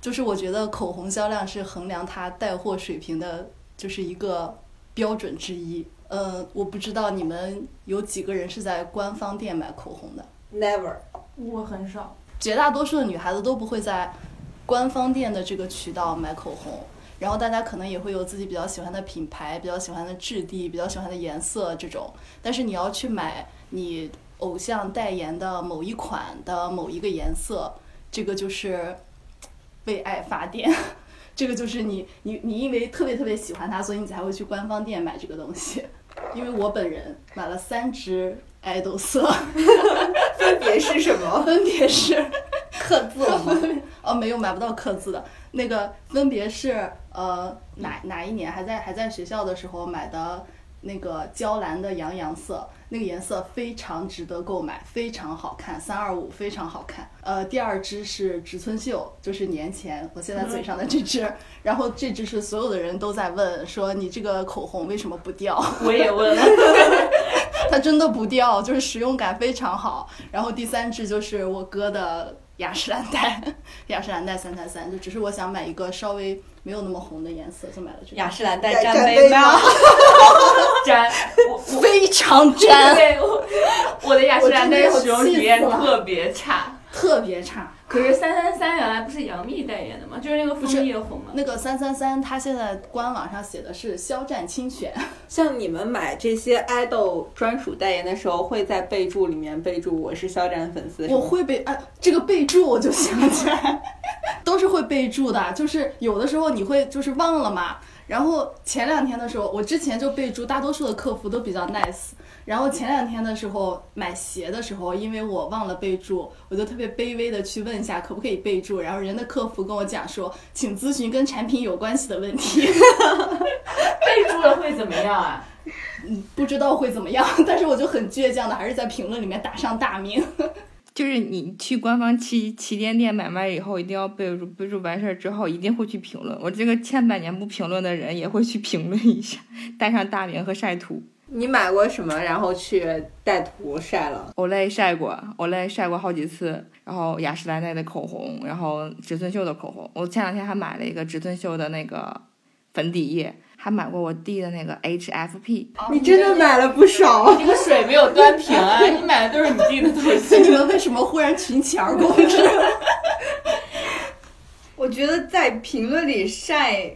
就是我觉得口红销量是衡量他带货水平的，就是一个标准之一。呃，我不知道你们有几个人是在官方店买口红的。Never，我很少。绝大多数的女孩子都不会在官方店的这个渠道买口红，然后大家可能也会有自己比较喜欢的品牌、比较喜欢的质地、比较喜欢的颜色这种。但是你要去买你偶像代言的某一款的某一个颜色，这个就是为爱发电。这个就是你你你因为特别特别喜欢它，所以你才会去官方店买这个东西。因为我本人买了三支爱豆色，分别是什么？分别是刻字了吗？哦，没有买不到刻字的，那个分别是呃哪哪一年还在还在学校的时候买的那个娇兰的洋洋色，那个颜色非常值得购买，非常好看，三二五非常好看。呃，第二支是植村秀，就是年前我现在嘴上的这支，然后这支是所有的人都在问说你这个口红为什么不掉？我也问了，它真的不掉，就是使用感非常好。然后第三支就是我哥的雅诗兰黛，雅诗兰黛三三三，就只是我想买一个稍微没有那么红的颜色，就买了这个。雅诗兰黛沾沾杯吗？沾 我我非常沾，对我我的雅诗兰黛使用体验特别差。特别差。可是三三三原来不是杨幂代言的吗？就是那个枫叶红嘛。那个三三三，它现在官网上写的是肖战亲选，像你们买这些 idol 专属代言的时候，会在备注里面备注我是肖战粉丝。我会备啊，这个备注我就想起来，都是会备注的，就是有的时候你会就是忘了嘛。然后前两天的时候，我之前就备注，大多数的客服都比较 nice。然后前两天的时候买鞋的时候，因为我忘了备注，我就特别卑微的去问一下可不可以备注。然后人的客服跟我讲说，请咨询跟产品有关系的问题。备注了会怎么样啊？嗯 不知道会怎么样，但是我就很倔强的，还是在评论里面打上大名。就是你去官方旗旗舰店买卖以后，一定要备注，备注完事儿之后一定会去评论。我这个千百年不评论的人也会去评论一下，带上大名和晒图。你买过什么，然后去带图晒了？Olay 晒过，Olay 晒过好几次，然后雅诗兰黛的口红，然后植村秀的口红。我前两天还买了一个植村秀的那个粉底液，还买过我弟的那个 HFP。你真的买了不少。这个水没有端平啊！你买的都是你弟的东西。你们为什么忽然群起而攻之？我觉得在评论里晒，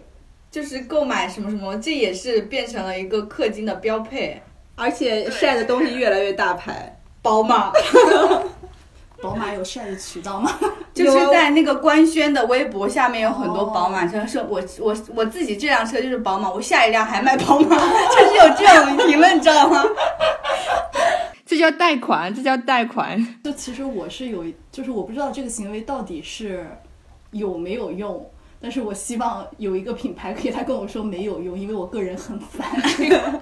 就是购买什么什么，这也是变成了一个氪金的标配。而且晒的东西越来越大牌。宝马 宝马有晒的渠道吗？就是在那个官宣的微博下面有很多宝马车，说我我我自己这辆车就是宝马，我下一辆还卖宝马，就是有这种评论，你知道吗？这叫贷款，这叫贷款。就其实我是有，就是我不知道这个行为到底是有没有用，但是我希望有一个品牌可以他跟我说没有用，因为我个人很烦。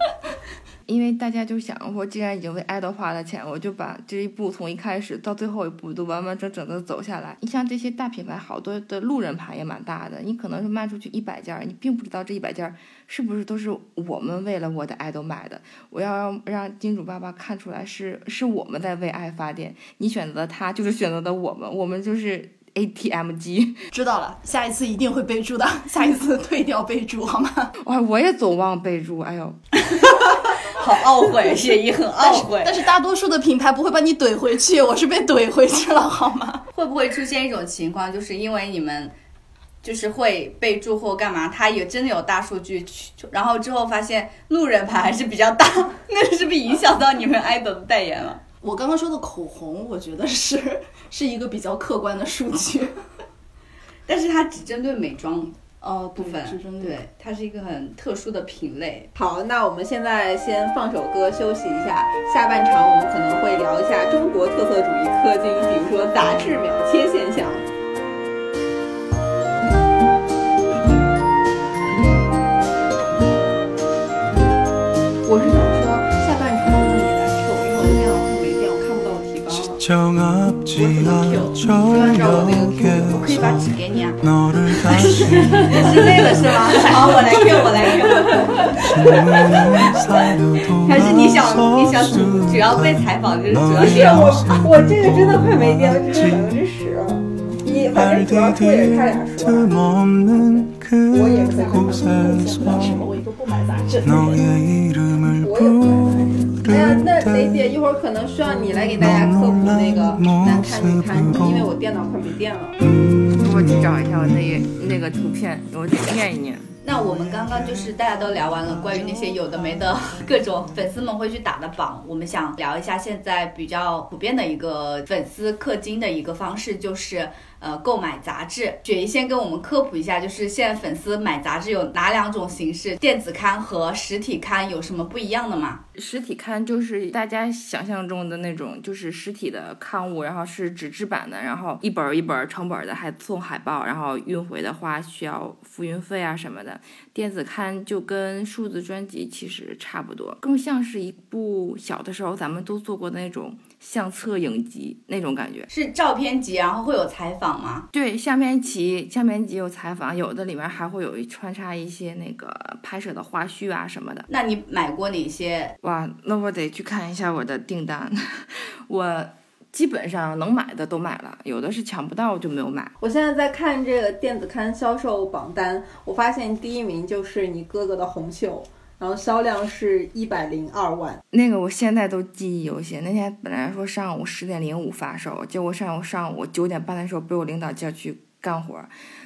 因为大家就想我，既然已经为爱豆花了钱，我就把这一步从一开始到最后一步都完完整整的走下来。你像这些大品牌，好多的路人牌也蛮大的，你可能是卖出去一百件，你并不知道这一百件是不是都是我们为了我的爱豆买的。我要让金主爸爸看出来是是我们在为爱发电，你选择他就是选择的我们，我们就是 ATM 机。知道了，下一次一定会备注的，下一次退掉备注好吗？哇，我也总忘备注，哎呦。好懊悔，谢姨很懊悔。但是大多数的品牌不会把你怼回去，我是被怼回去了，好吗？会不会出现一种情况，就是因为你们就是会备注或干嘛，他也真的有大数据去，然后之后发现路人牌还是比较大，那是不是影响到你们爱豆的代言了？我刚刚说的口红，我觉得是是一个比较客观的数据，但是它只针对美妆。哦，部分对，它是一个很特殊的品类。好，那我们现在先放首歌休息一下，下半场我们可能会聊一下中国特色主义氪金，比如说杂志秒切现象。我只能 Q，就按照我那个 Q，我可以把纸给你啊。是累了是吗？好，我来 Q，我来 Q。还是你想你想主主要被采访，就是主要是我我这个真的快没电了，只剩百分之十了。你反正主要 Q 也是他俩说的，我也可以看什么？我一个不买杂志。我也不买杂志。哎呀，那雷姐一会儿可能需要你来给大家科普那个难看女看，因为我电脑快没电了。我去找一下我那那个图片，我念一念。那我们刚刚就是大家都聊完了关于那些有的没的各种粉丝们会去打的榜，我们想聊一下现在比较普遍的一个粉丝氪金的一个方式，就是呃购买杂志。雪姨先跟我们科普一下，就是现在粉丝买杂志有哪两种形式？电子刊和实体刊有什么不一样的吗？实体刊就是大家想象中的那种，就是实体的刊物，然后是纸质版的，然后一本一本成本的，还送海报，然后运回的话需要付运费啊什么的。电子刊就跟数字专辑其实差不多，更像是一部小的时候咱们都做过那种相册影集那种感觉。是照片集，然后会有采访吗？对，相片集，相片集有采访，有的里面还会有一穿插一些那个拍摄的花絮啊什么的。那你买过哪些？哇，那我得去看一下我的订单，我。基本上能买的都买了，有的是抢不到就没有买。我现在在看这个电子刊销售榜单，我发现第一名就是你哥哥的红袖，然后销量是一百零二万。那个我现在都记忆犹新。那天本来说上午十点零五发售，结果上午上午九点半的时候被我领导叫去干活，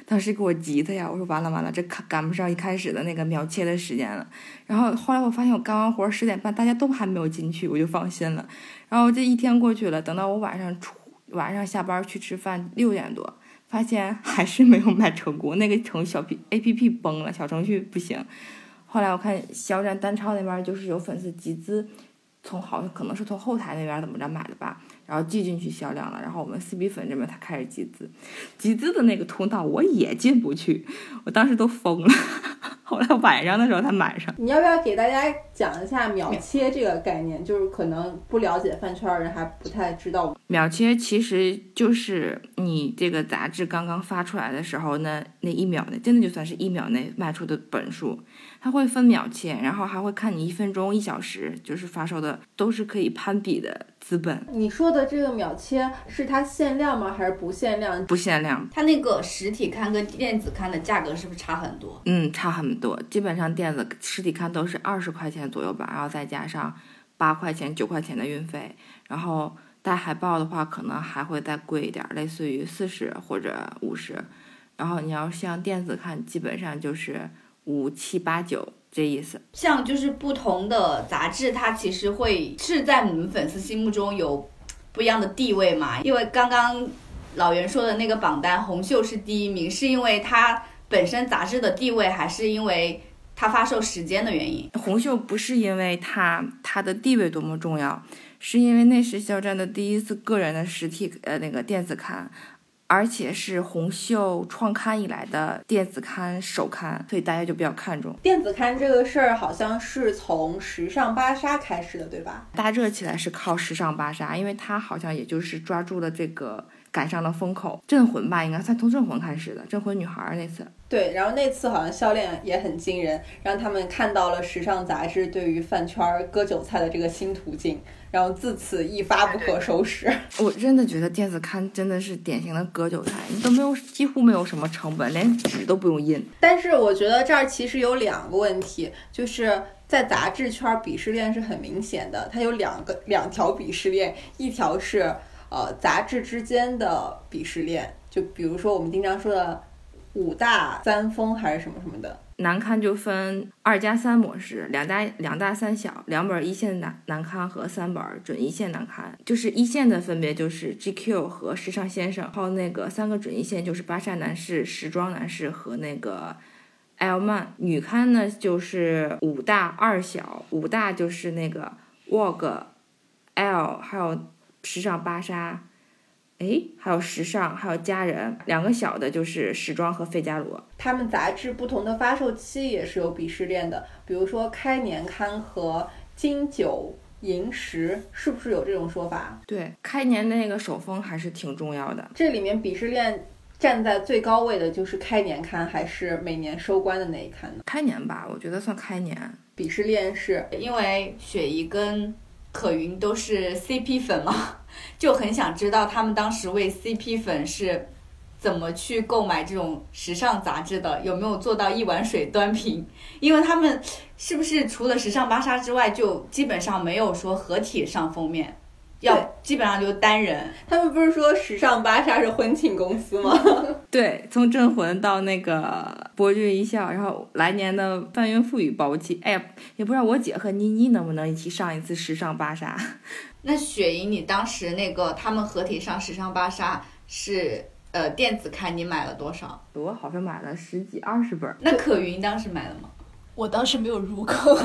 当时给我急的呀！我说完了完了，这赶赶不上一开始的那个秒切的时间了。然后后来我发现我干完活十点半大家都还没有进去，我就放心了。然后这一天过去了，等到我晚上出晚上下班去吃饭，六点多，发现还是没有卖成功，那个程小 P A P P 崩了，小程序不行。后来我看肖战单超那边就是有粉丝集资，从好像可能是从后台那边怎么着买的吧，然后寄进去销量了。然后我们四 B 粉这边他开始集资，集资的那个通道我也进不去，我当时都疯了。后来晚上的时候才买上。你要不要给大家讲一下秒切这个概念？就是可能不了解饭圈的人还不太知道。秒切其实就是你这个杂志刚刚发出来的时候，那那一秒内真的就算是一秒内卖出的本数，它会分秒切，然后还会看你一分钟、一小时，就是发售的都是可以攀比的。资本，你说的这个秒切是它限量吗？还是不限量？不限量。它那个实体刊跟电子刊的价格是不是差很多？嗯，差很多。基本上电子实体刊都是二十块钱左右吧，然后再加上八块钱、九块钱的运费，然后带海报的话可能还会再贵一点，类似于四十或者五十。然后你要像电子刊，基本上就是五七八九。这意思，像就是不同的杂志，它其实会是在你们粉丝心目中有不一样的地位嘛。因为刚刚老袁说的那个榜单，红袖是第一名，是因为它本身杂志的地位，还是因为它发售时间的原因？红袖不是因为它它的地位多么重要，是因为那是肖战的第一次个人的实体呃那个电子刊，而且是红袖创刊以来的电子刊首刊，所以大家就比较看重。电子刊这个事儿好像是从时尚芭莎开始的，对吧？大热起来是靠时尚芭莎，因为它好像也就是抓住了这个赶上了风口。镇魂吧，应该算从镇魂开始的，镇魂女孩儿那次。对，然后那次好像销量也很惊人，让他们看到了时尚杂志对于饭圈儿割韭菜的这个新途径，然后自此一发不可收拾。我真的觉得电子刊真的是典型的割韭菜，你都没有几乎没有什么成本，连纸都不用印。但是我觉得这儿其实有两个问题，就是在杂志圈儿鄙视链是很明显的，它有两个两条鄙视链，一条是呃杂志之间的鄙视链，就比如说我们经常说的五大三丰还是什么什么的，南刊就分二加三模式，两大两大三小，两本一线南南刊和三本准一线南刊。就是一线的分别就是 GQ 和时尚先生，还有那个三个准一线就是芭莎男士、时装男士和那个 L 曼。女刊呢就是五大二小，五大就是那个 Vogue、L 还有时尚芭莎。诶，还有时尚，还有佳人，两个小的就是时装和费加罗。他们杂志不同的发售期也是有鄙视链的，比如说开年刊和金九银十，是不是有这种说法？对，开年的那个手风还是挺重要的。这里面鄙视链站在最高位的就是开年刊还是每年收官的那一刊呢？开年吧，我觉得算开年。鄙视链是因为雪姨跟可云都是 CP 粉嘛，就很想知道他们当时为 CP 粉是怎么去购买这种时尚杂志的，有没有做到一碗水端平？因为他们是不是除了时尚芭莎之外，就基本上没有说合体上封面，要基本上就单人。他们不是说时尚芭莎是婚庆公司吗？对，从镇魂到那个博君一笑，然后来年的翻云覆雨包不齐。哎呀，也不知道我姐和妮妮能不能一起上一次时尚芭莎。那雪姨，你当时那个他们合体上时尚芭莎是呃电子刊，你买了多少？我好像买了十几二十本。那可云当时买了吗？我当时没有入坑，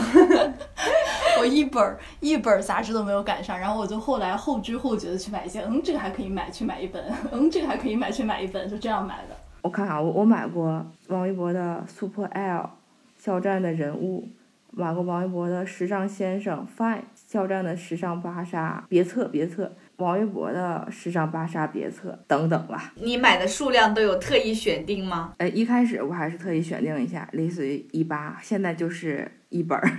我一本儿一本儿杂志都没有赶上，然后我就后来后知后觉的去买一些，嗯，这个还可以买，去买一本，嗯，这个还可以买，去买一本，就这样买的。我看看，我我买过王一博的 Super L，肖战的人物，买过王一博的时尚先生 Fine，肖战的时尚芭莎别册别册，王一博的时尚芭莎别册等等吧。你买的数量都有特意选定吗？呃，一开始我还是特意选定一下，类似于一八，现在就是一本儿。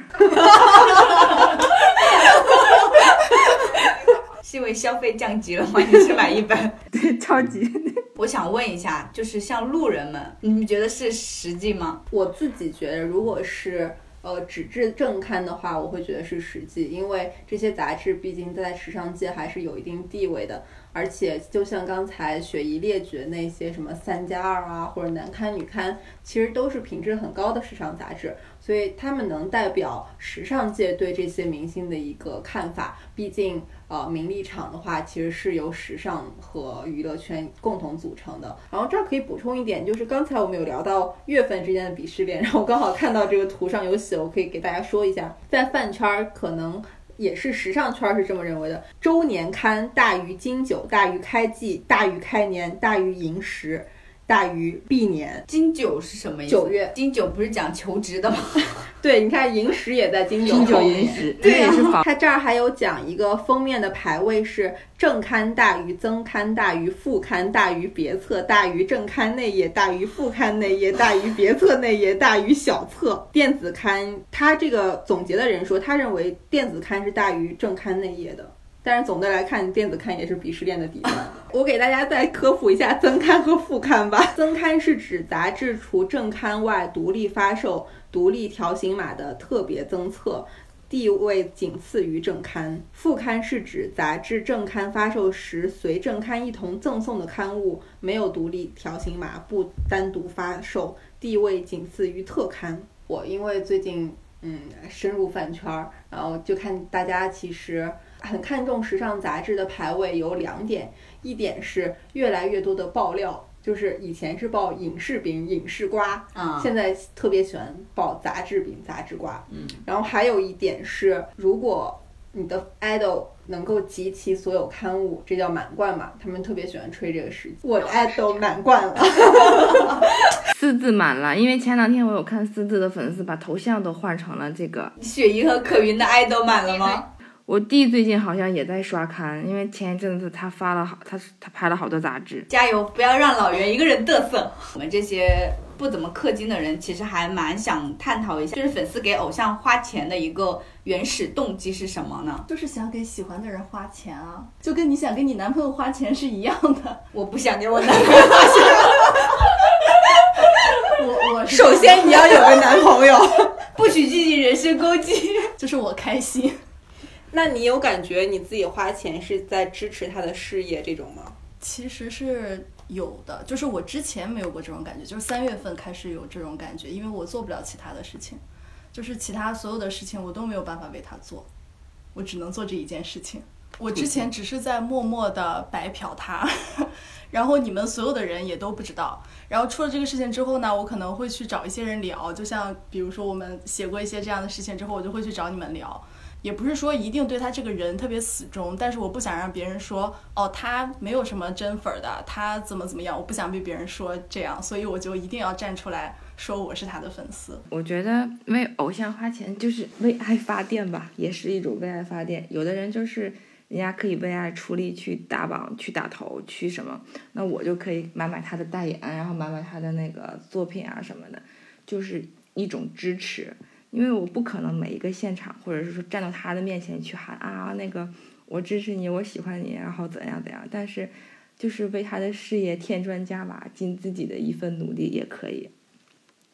是因为消费降级了吗？你是买一本？对，超级。我想问一下，就是像路人们，你们觉得是实际吗？我自己觉得，如果是呃纸质正刊的话，我会觉得是实际，因为这些杂志毕竟在时尚界还是有一定地位的。而且，就像刚才雪姨列举的那些什么三加二啊，或者男刊、女刊，其实都是品质很高的时尚杂志，所以他们能代表时尚界对这些明星的一个看法。毕竟，呃，名利场的话，其实是由时尚和娱乐圈共同组成的。然后这儿可以补充一点，就是刚才我们有聊到月份之间的鄙视链，然后刚好看到这个图上有写，我可以给大家说一下，在饭圈儿可能。也是时尚圈是这么认为的：周年刊大于金九，大于开季，大于开年，大于银十，大于毕年。金九是什么意思？九月金九不是讲求职的吗？对，你看银十也在金九金九银十，对啊也是仿。它这儿还有讲一个封面的排位是正刊大于增刊大于副刊大于别册大于正刊内页大于副刊内页大于别册内页大于小册。电子刊，他这个总结的人说，他认为电子刊是大于正刊内页的。但是总的来看，电子刊也是鄙视链的底端。我给大家再科普一下增刊和副刊吧。增刊是指杂志除正刊外独立发售、独立条形码的特别增册，地位仅次于正刊。副刊是指杂志正刊发售时随正刊一同赠送的刊物，没有独立条形码，不单独发售，地位仅次于特刊。我因为最近嗯深入饭圈儿，然后就看大家其实很看重时尚杂志的排位有两点，一点是越来越多的爆料，就是以前是报影视饼、影视瓜，啊，现在特别喜欢报杂志饼、杂志瓜。嗯，然后还有一点是，如果你的 idol 能够集齐所有刊物，这叫满贯嘛？他们特别喜欢吹这个事情。我的 idol 满贯了，私自满了，因为前两天我有看私自的粉丝把头像都换成了这个。雪姨和可云的爱都满了吗？我弟最近好像也在刷刊，因为前一阵子他发了好，他他拍了好多杂志。加油，不要让老袁一个人嘚瑟。我们这些不怎么氪金的人，其实还蛮想探讨一下，就是粉丝给偶像花钱的一个原始动机是什么呢？就是想给喜欢的人花钱啊，就跟你想给你男朋友花钱是一样的。我不想给我男朋友花钱。我我首先你要有个男朋友。不许进行人身攻击。就是我开心。那你有感觉你自己花钱是在支持他的事业这种吗？其实是有的，就是我之前没有过这种感觉，就是三月份开始有这种感觉，因为我做不了其他的事情，就是其他所有的事情我都没有办法为他做，我只能做这一件事情。我之前只是在默默的白嫖他，然后你们所有的人也都不知道。然后出了这个事情之后呢，我可能会去找一些人聊，就像比如说我们写过一些这样的事情之后，我就会去找你们聊。也不是说一定对他这个人特别死忠，但是我不想让别人说哦，他没有什么真粉儿的，他怎么怎么样，我不想被别人说这样，所以我就一定要站出来说我是他的粉丝。我觉得为偶像花钱就是为爱发电吧，也是一种为爱发电。有的人就是人家可以为爱出力去打榜、去打头、去什么，那我就可以买买他的代言，然后买买他的那个作品啊什么的，就是一种支持。因为我不可能每一个现场，或者是说站到他的面前去喊啊，那个我支持你，我喜欢你，然后怎样怎样。但是，就是为他的事业添砖加瓦，尽自己的一份努力也可以。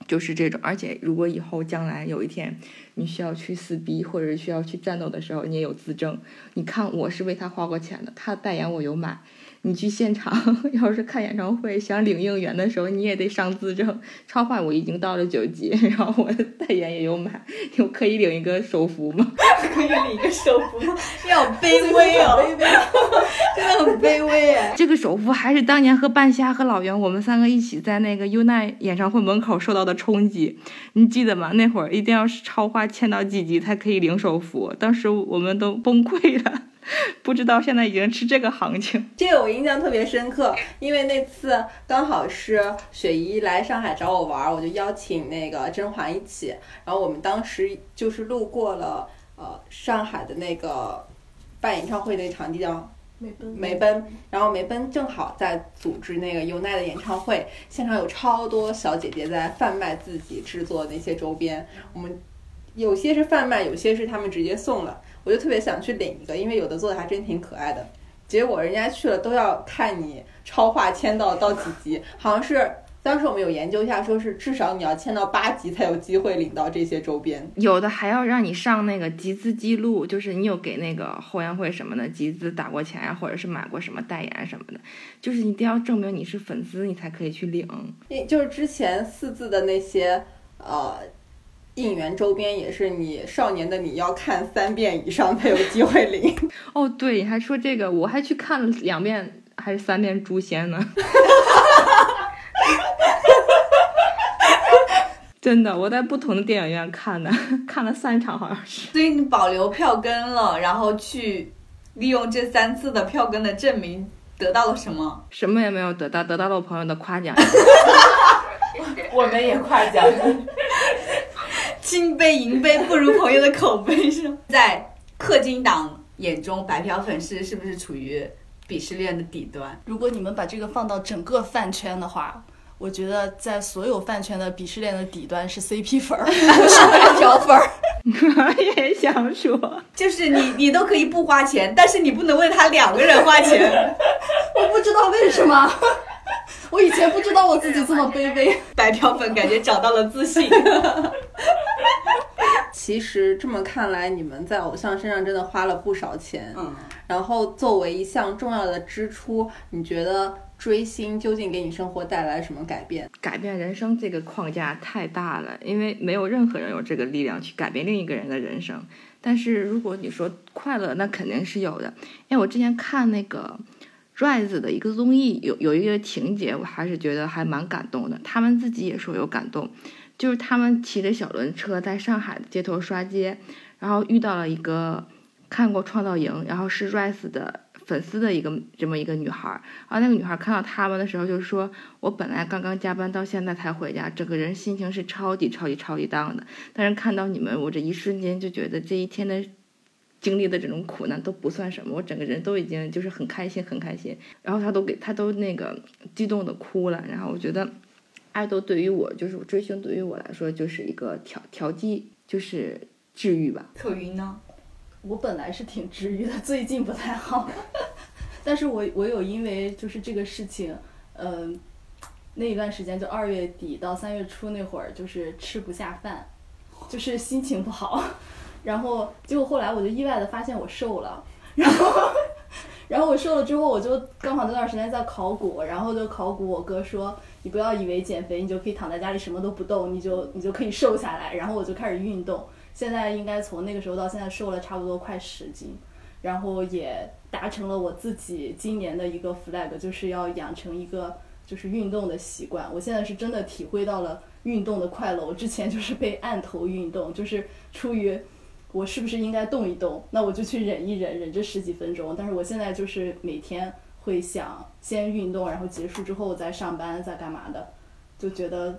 就是这种，而且如果以后将来有一天你需要去撕逼，或者需要去战斗的时候，你也有自证。你看，我是为他花过钱的，他代言我有买。你去现场，要是看演唱会想领应援的时候，你也得上资证。超话我已经到了九级，然后我的代言也有买，我可以领一个手幅吗？可以领一个手幅吗？你好卑微哦，真的很卑微哎。这个手幅还是当年和半夏和老袁我们三个一起在那个 UNINE 演唱会门口受到的冲击，你记得吗？那会儿一定要是超话签到几级才可以领手幅，当时我们都崩溃了。不知道现在已经是这个行情，这个我印象特别深刻，因为那次刚好是雪姨来上海找我玩，我就邀请那个甄嬛一起，然后我们当时就是路过了呃上海的那个办演唱会那场地叫梅奔梅奔，然后梅奔正好在组织那个 UNINE 的演唱会，现场有超多小姐姐在贩卖自己制作的那些周边，我们有些是贩卖，有些是他们直接送了。我就特别想去领一个，因为有的做的还真挺可爱的。结果人家去了都要看你超话签到到几级，好像是当时我们有研究一下，说是至少你要签到八级才有机会领到这些周边。有的还要让你上那个集资记录，就是你有给那个后援会什么的集资打过钱啊，或者是买过什么代言什么的，就是一定要证明你是粉丝，你才可以去领。因就是之前四字的那些呃。应援周边也是你少年的你要看三遍以上才有机会领 哦。对，还说这个，我还去看了两遍还是三遍《诛仙》呢。真的，我在不同的电影院看的，看了三场好像是。所以你保留票根了，然后去利用这三次的票根的证明，得到了什么？什么也没有得到，得到了我朋友的夸奖。我们也夸奖。金杯银杯不如朋友的口碑是吗？在氪金党眼中，白嫖粉丝是不是处于鄙视链的底端？如果你们把这个放到整个饭圈的话，我觉得在所有饭圈的鄙视链的底端是 CP 粉儿，不 是白嫖粉儿。我也想说，就是你你都可以不花钱，但是你不能为他两个人花钱。我不知道为什么，我以前不知道我自己这么卑微。白嫖粉感觉找到了自信。其实这么看来，你们在偶像身上真的花了不少钱。嗯，然后作为一项重要的支出，你觉得追星究竟给你生活带来什么改变？改变人生这个框架太大了，因为没有任何人有这个力量去改变另一个人的人生。但是如果你说快乐，那肯定是有的。因为我之前看那个 Rise 的一个综艺，有有一个情节，我还是觉得还蛮感动的。他们自己也说有感动，就是他们骑着小轮车在上海街头刷街，然后遇到了一个看过《创造营》，然后是 Rise 的粉丝的一个这么一个女孩儿。然后那个女孩看到他们的时候，就是说我本来刚刚加班到现在才回家，整个人心情是超级超级超级 down 的。但是看到你们，我这一瞬间就觉得这一天的经历的这种苦难都不算什么，我整个人都已经就是很开心很开心。然后他都给他都那个激动的哭了。然后我觉得爱豆对于我就是追星对于我来说就是一个调调剂，就是治愈吧。可云呢？我本来是挺治愈的，最近不太好。但是我我有因为就是这个事情，嗯、那一段时间就二月底到三月初那会儿，就是吃不下饭，就是心情不好。然后结果后来我就意外的发现我瘦了，然后 然后我瘦了之后，我就刚好那段时间在考古，然后就考古，我哥说你不要以为减肥你就可以躺在家里什么都不动，你就 你就可以瘦下来。然后我就开始运动，现在应该从那个时候到现在瘦了差不多快十斤，然后也达成了我自己今年的一个 flag，就是要养成一个就是运动的习惯。我现在是真的体会到了运动的快乐。我之前就是被按头运动，就是出于我是不是应该动一动，那我就去忍一忍，忍这十几分钟。但是我现在就是每天会想先运动，然后结束之后再上班，再干嘛的，就觉得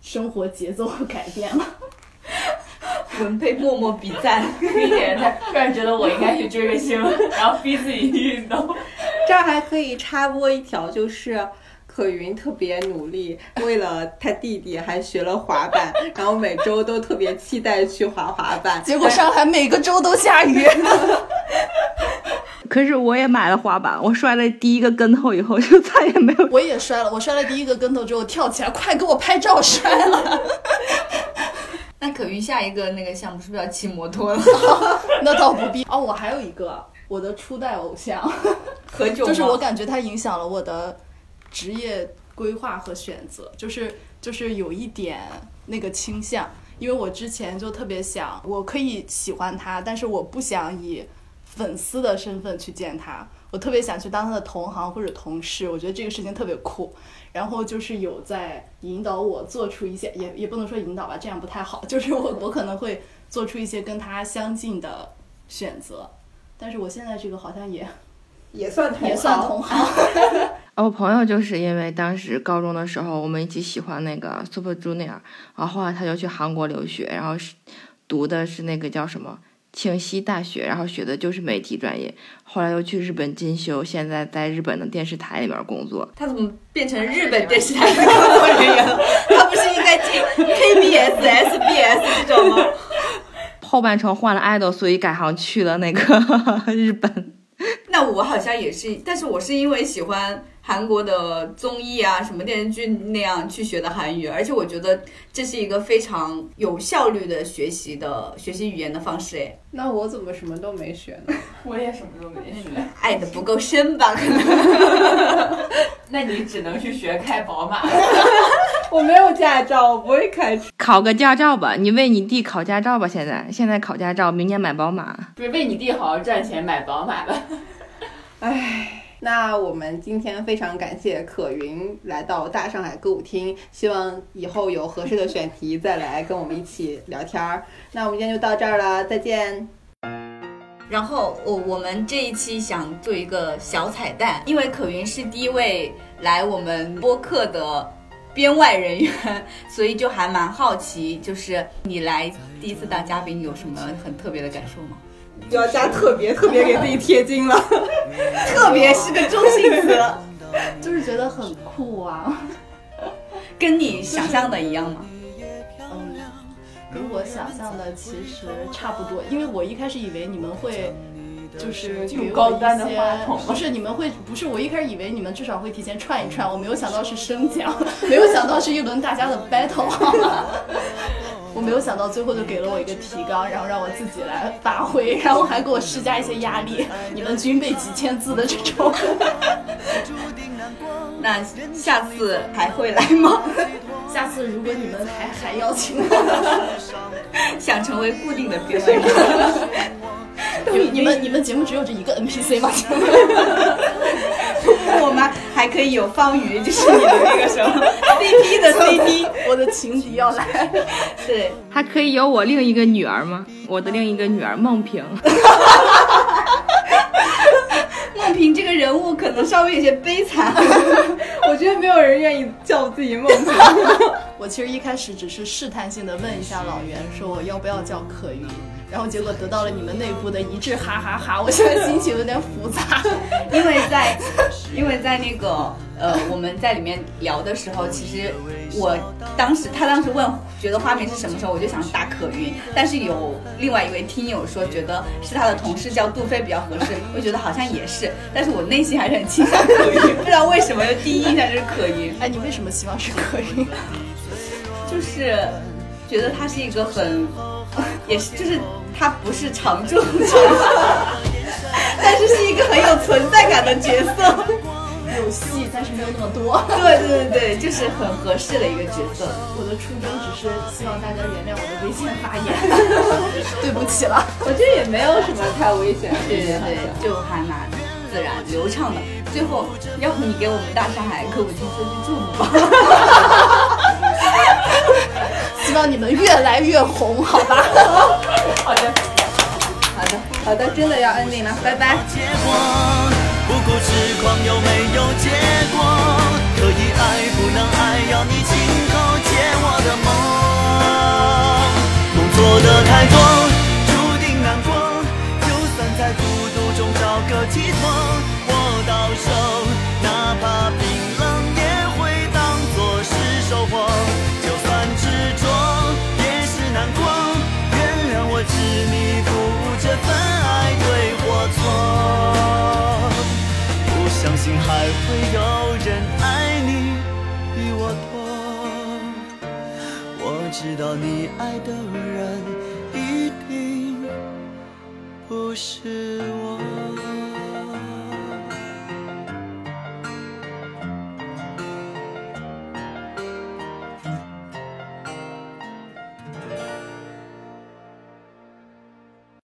生活节奏改变了。文被默默比赞。并且他突然觉得我应该去追个星，然后逼自己运动。这儿还可以插播一条，就是可云特别努力，为了他弟弟还学了滑板，然后每周都特别期待去滑滑板。结果上海每个周都下雨。可是我也买了滑板，我摔了第一个跟头以后就再也没有。我也摔了，我摔了第一个跟头之后跳起来，快给我拍照摔了。那可云下一个那个项目是不是要骑摩托了？那倒不必哦，我还有一个我的初代偶像，喝酒吗就是我感觉他影响了我的职业规划和选择，就是就是有一点那个倾向，因为我之前就特别想，我可以喜欢他，但是我不想以粉丝的身份去见他，我特别想去当他的同行或者同事，我觉得这个事情特别酷。然后就是有在引导我做出一些，也也不能说引导吧，这样不太好，就是我我可能会做出一些跟他相近的选择，但是我现在这个好像也也算同也算行同行。我朋友就是因为当时高中的时候，我们一起喜欢那个 Super Junior，然后后来他就去韩国留学，然后是读的是那个叫什么庆熙大学，然后学的就是媒体专业，后来又去日本进修，现在在日本的电视台里面工作。他怎么变成日本电视台的工作人员了？他不是应该进 KBS、SBS 这种吗？后半程换了 idol，所以改行去了那个 日本。那我好像也是，但是我是因为喜欢韩国的综艺啊，什么电视剧那样去学的韩语，而且我觉得这是一个非常有效率的学习的学习语言的方式。哎，那我怎么什么都没学呢？我也什么都没学，爱的不够深吧？可能。那你只能去学开宝马。我没有驾照，我不会开车。考个驾照吧，你为你弟考驾照吧。现在现在考驾照，明年买宝马。不是为你弟好好赚钱买宝马吧？唉，那我们今天非常感谢可云来到大上海歌舞厅，希望以后有合适的选题再来跟我们一起聊天儿。那我们今天就到这儿了，再见。然后我我们这一期想做一个小彩蛋，因为可云是第一位来我们播客的编外人员，所以就还蛮好奇，就是你来第一次当嘉宾有什么很特别的感受吗？就要加特别，特别给自己贴金了。特别是个中性词，就是觉得很酷啊。跟你想象的一样吗？嗯，跟我想象的其实差不多，因为我一开始以为你们会。就是给我一高端的些话筒不是你们会不是我一开始以为你们至少会提前串一串，我没有想到是升降，没有想到是一轮大家的 battle，我没有想到最后就给了我一个提纲，然后让我自己来发挥，然后还给我施加一些压力，你们军备几千字的这种。那下次还会来吗？下次如果你们还还邀请我，想成为固定的编外人？你 你们你们节目只有这一个 NPC 吗？我们还可以有方瑜，就是你的那个什么 CP 的 CP，我的情敌要来。对，还可以有我另一个女儿吗？我的另一个女儿梦萍。梦萍这个人物可能稍微有些悲惨，我觉得没有人愿意叫自己梦萍。我其实一开始只是试探性的问一下老袁，说我要不要叫可云，然后结果得到了你们内部的一致哈哈哈 我现在心情有点复杂，因为在因为在那个呃我们在里面聊的时候，其实我当时他当时问觉得花名是什么时候，我就想打可云，但是有另外一位听友说觉得是他的同事叫杜飞比较合适，我觉得好像也是，但是我内心还是很倾向可云，不知道为什么，就第一印象就是可云。哎，你为什么希望是可云？就是觉得他是一个很，也是就是他不是常驻角色，但是是一个很有存在感的角色。有戏，但是没有那么多。对对对对，就是很合适的一个角色。我的初衷只是希望大家原谅我的危险发言，对不起了。我觉得也没有什么太危险的对对对，就还蛮自然流畅的。最后，要不你给我们大上海歌舞厅说句祝福吧。希望你们越来越红，好吧？好的，好的，好的，真的要 ending 了，拜拜。结果，不顾痴狂有没有结果？可以爱不能爱，要你亲口解我的梦。梦做的太多，知道你爱的人一定不是我。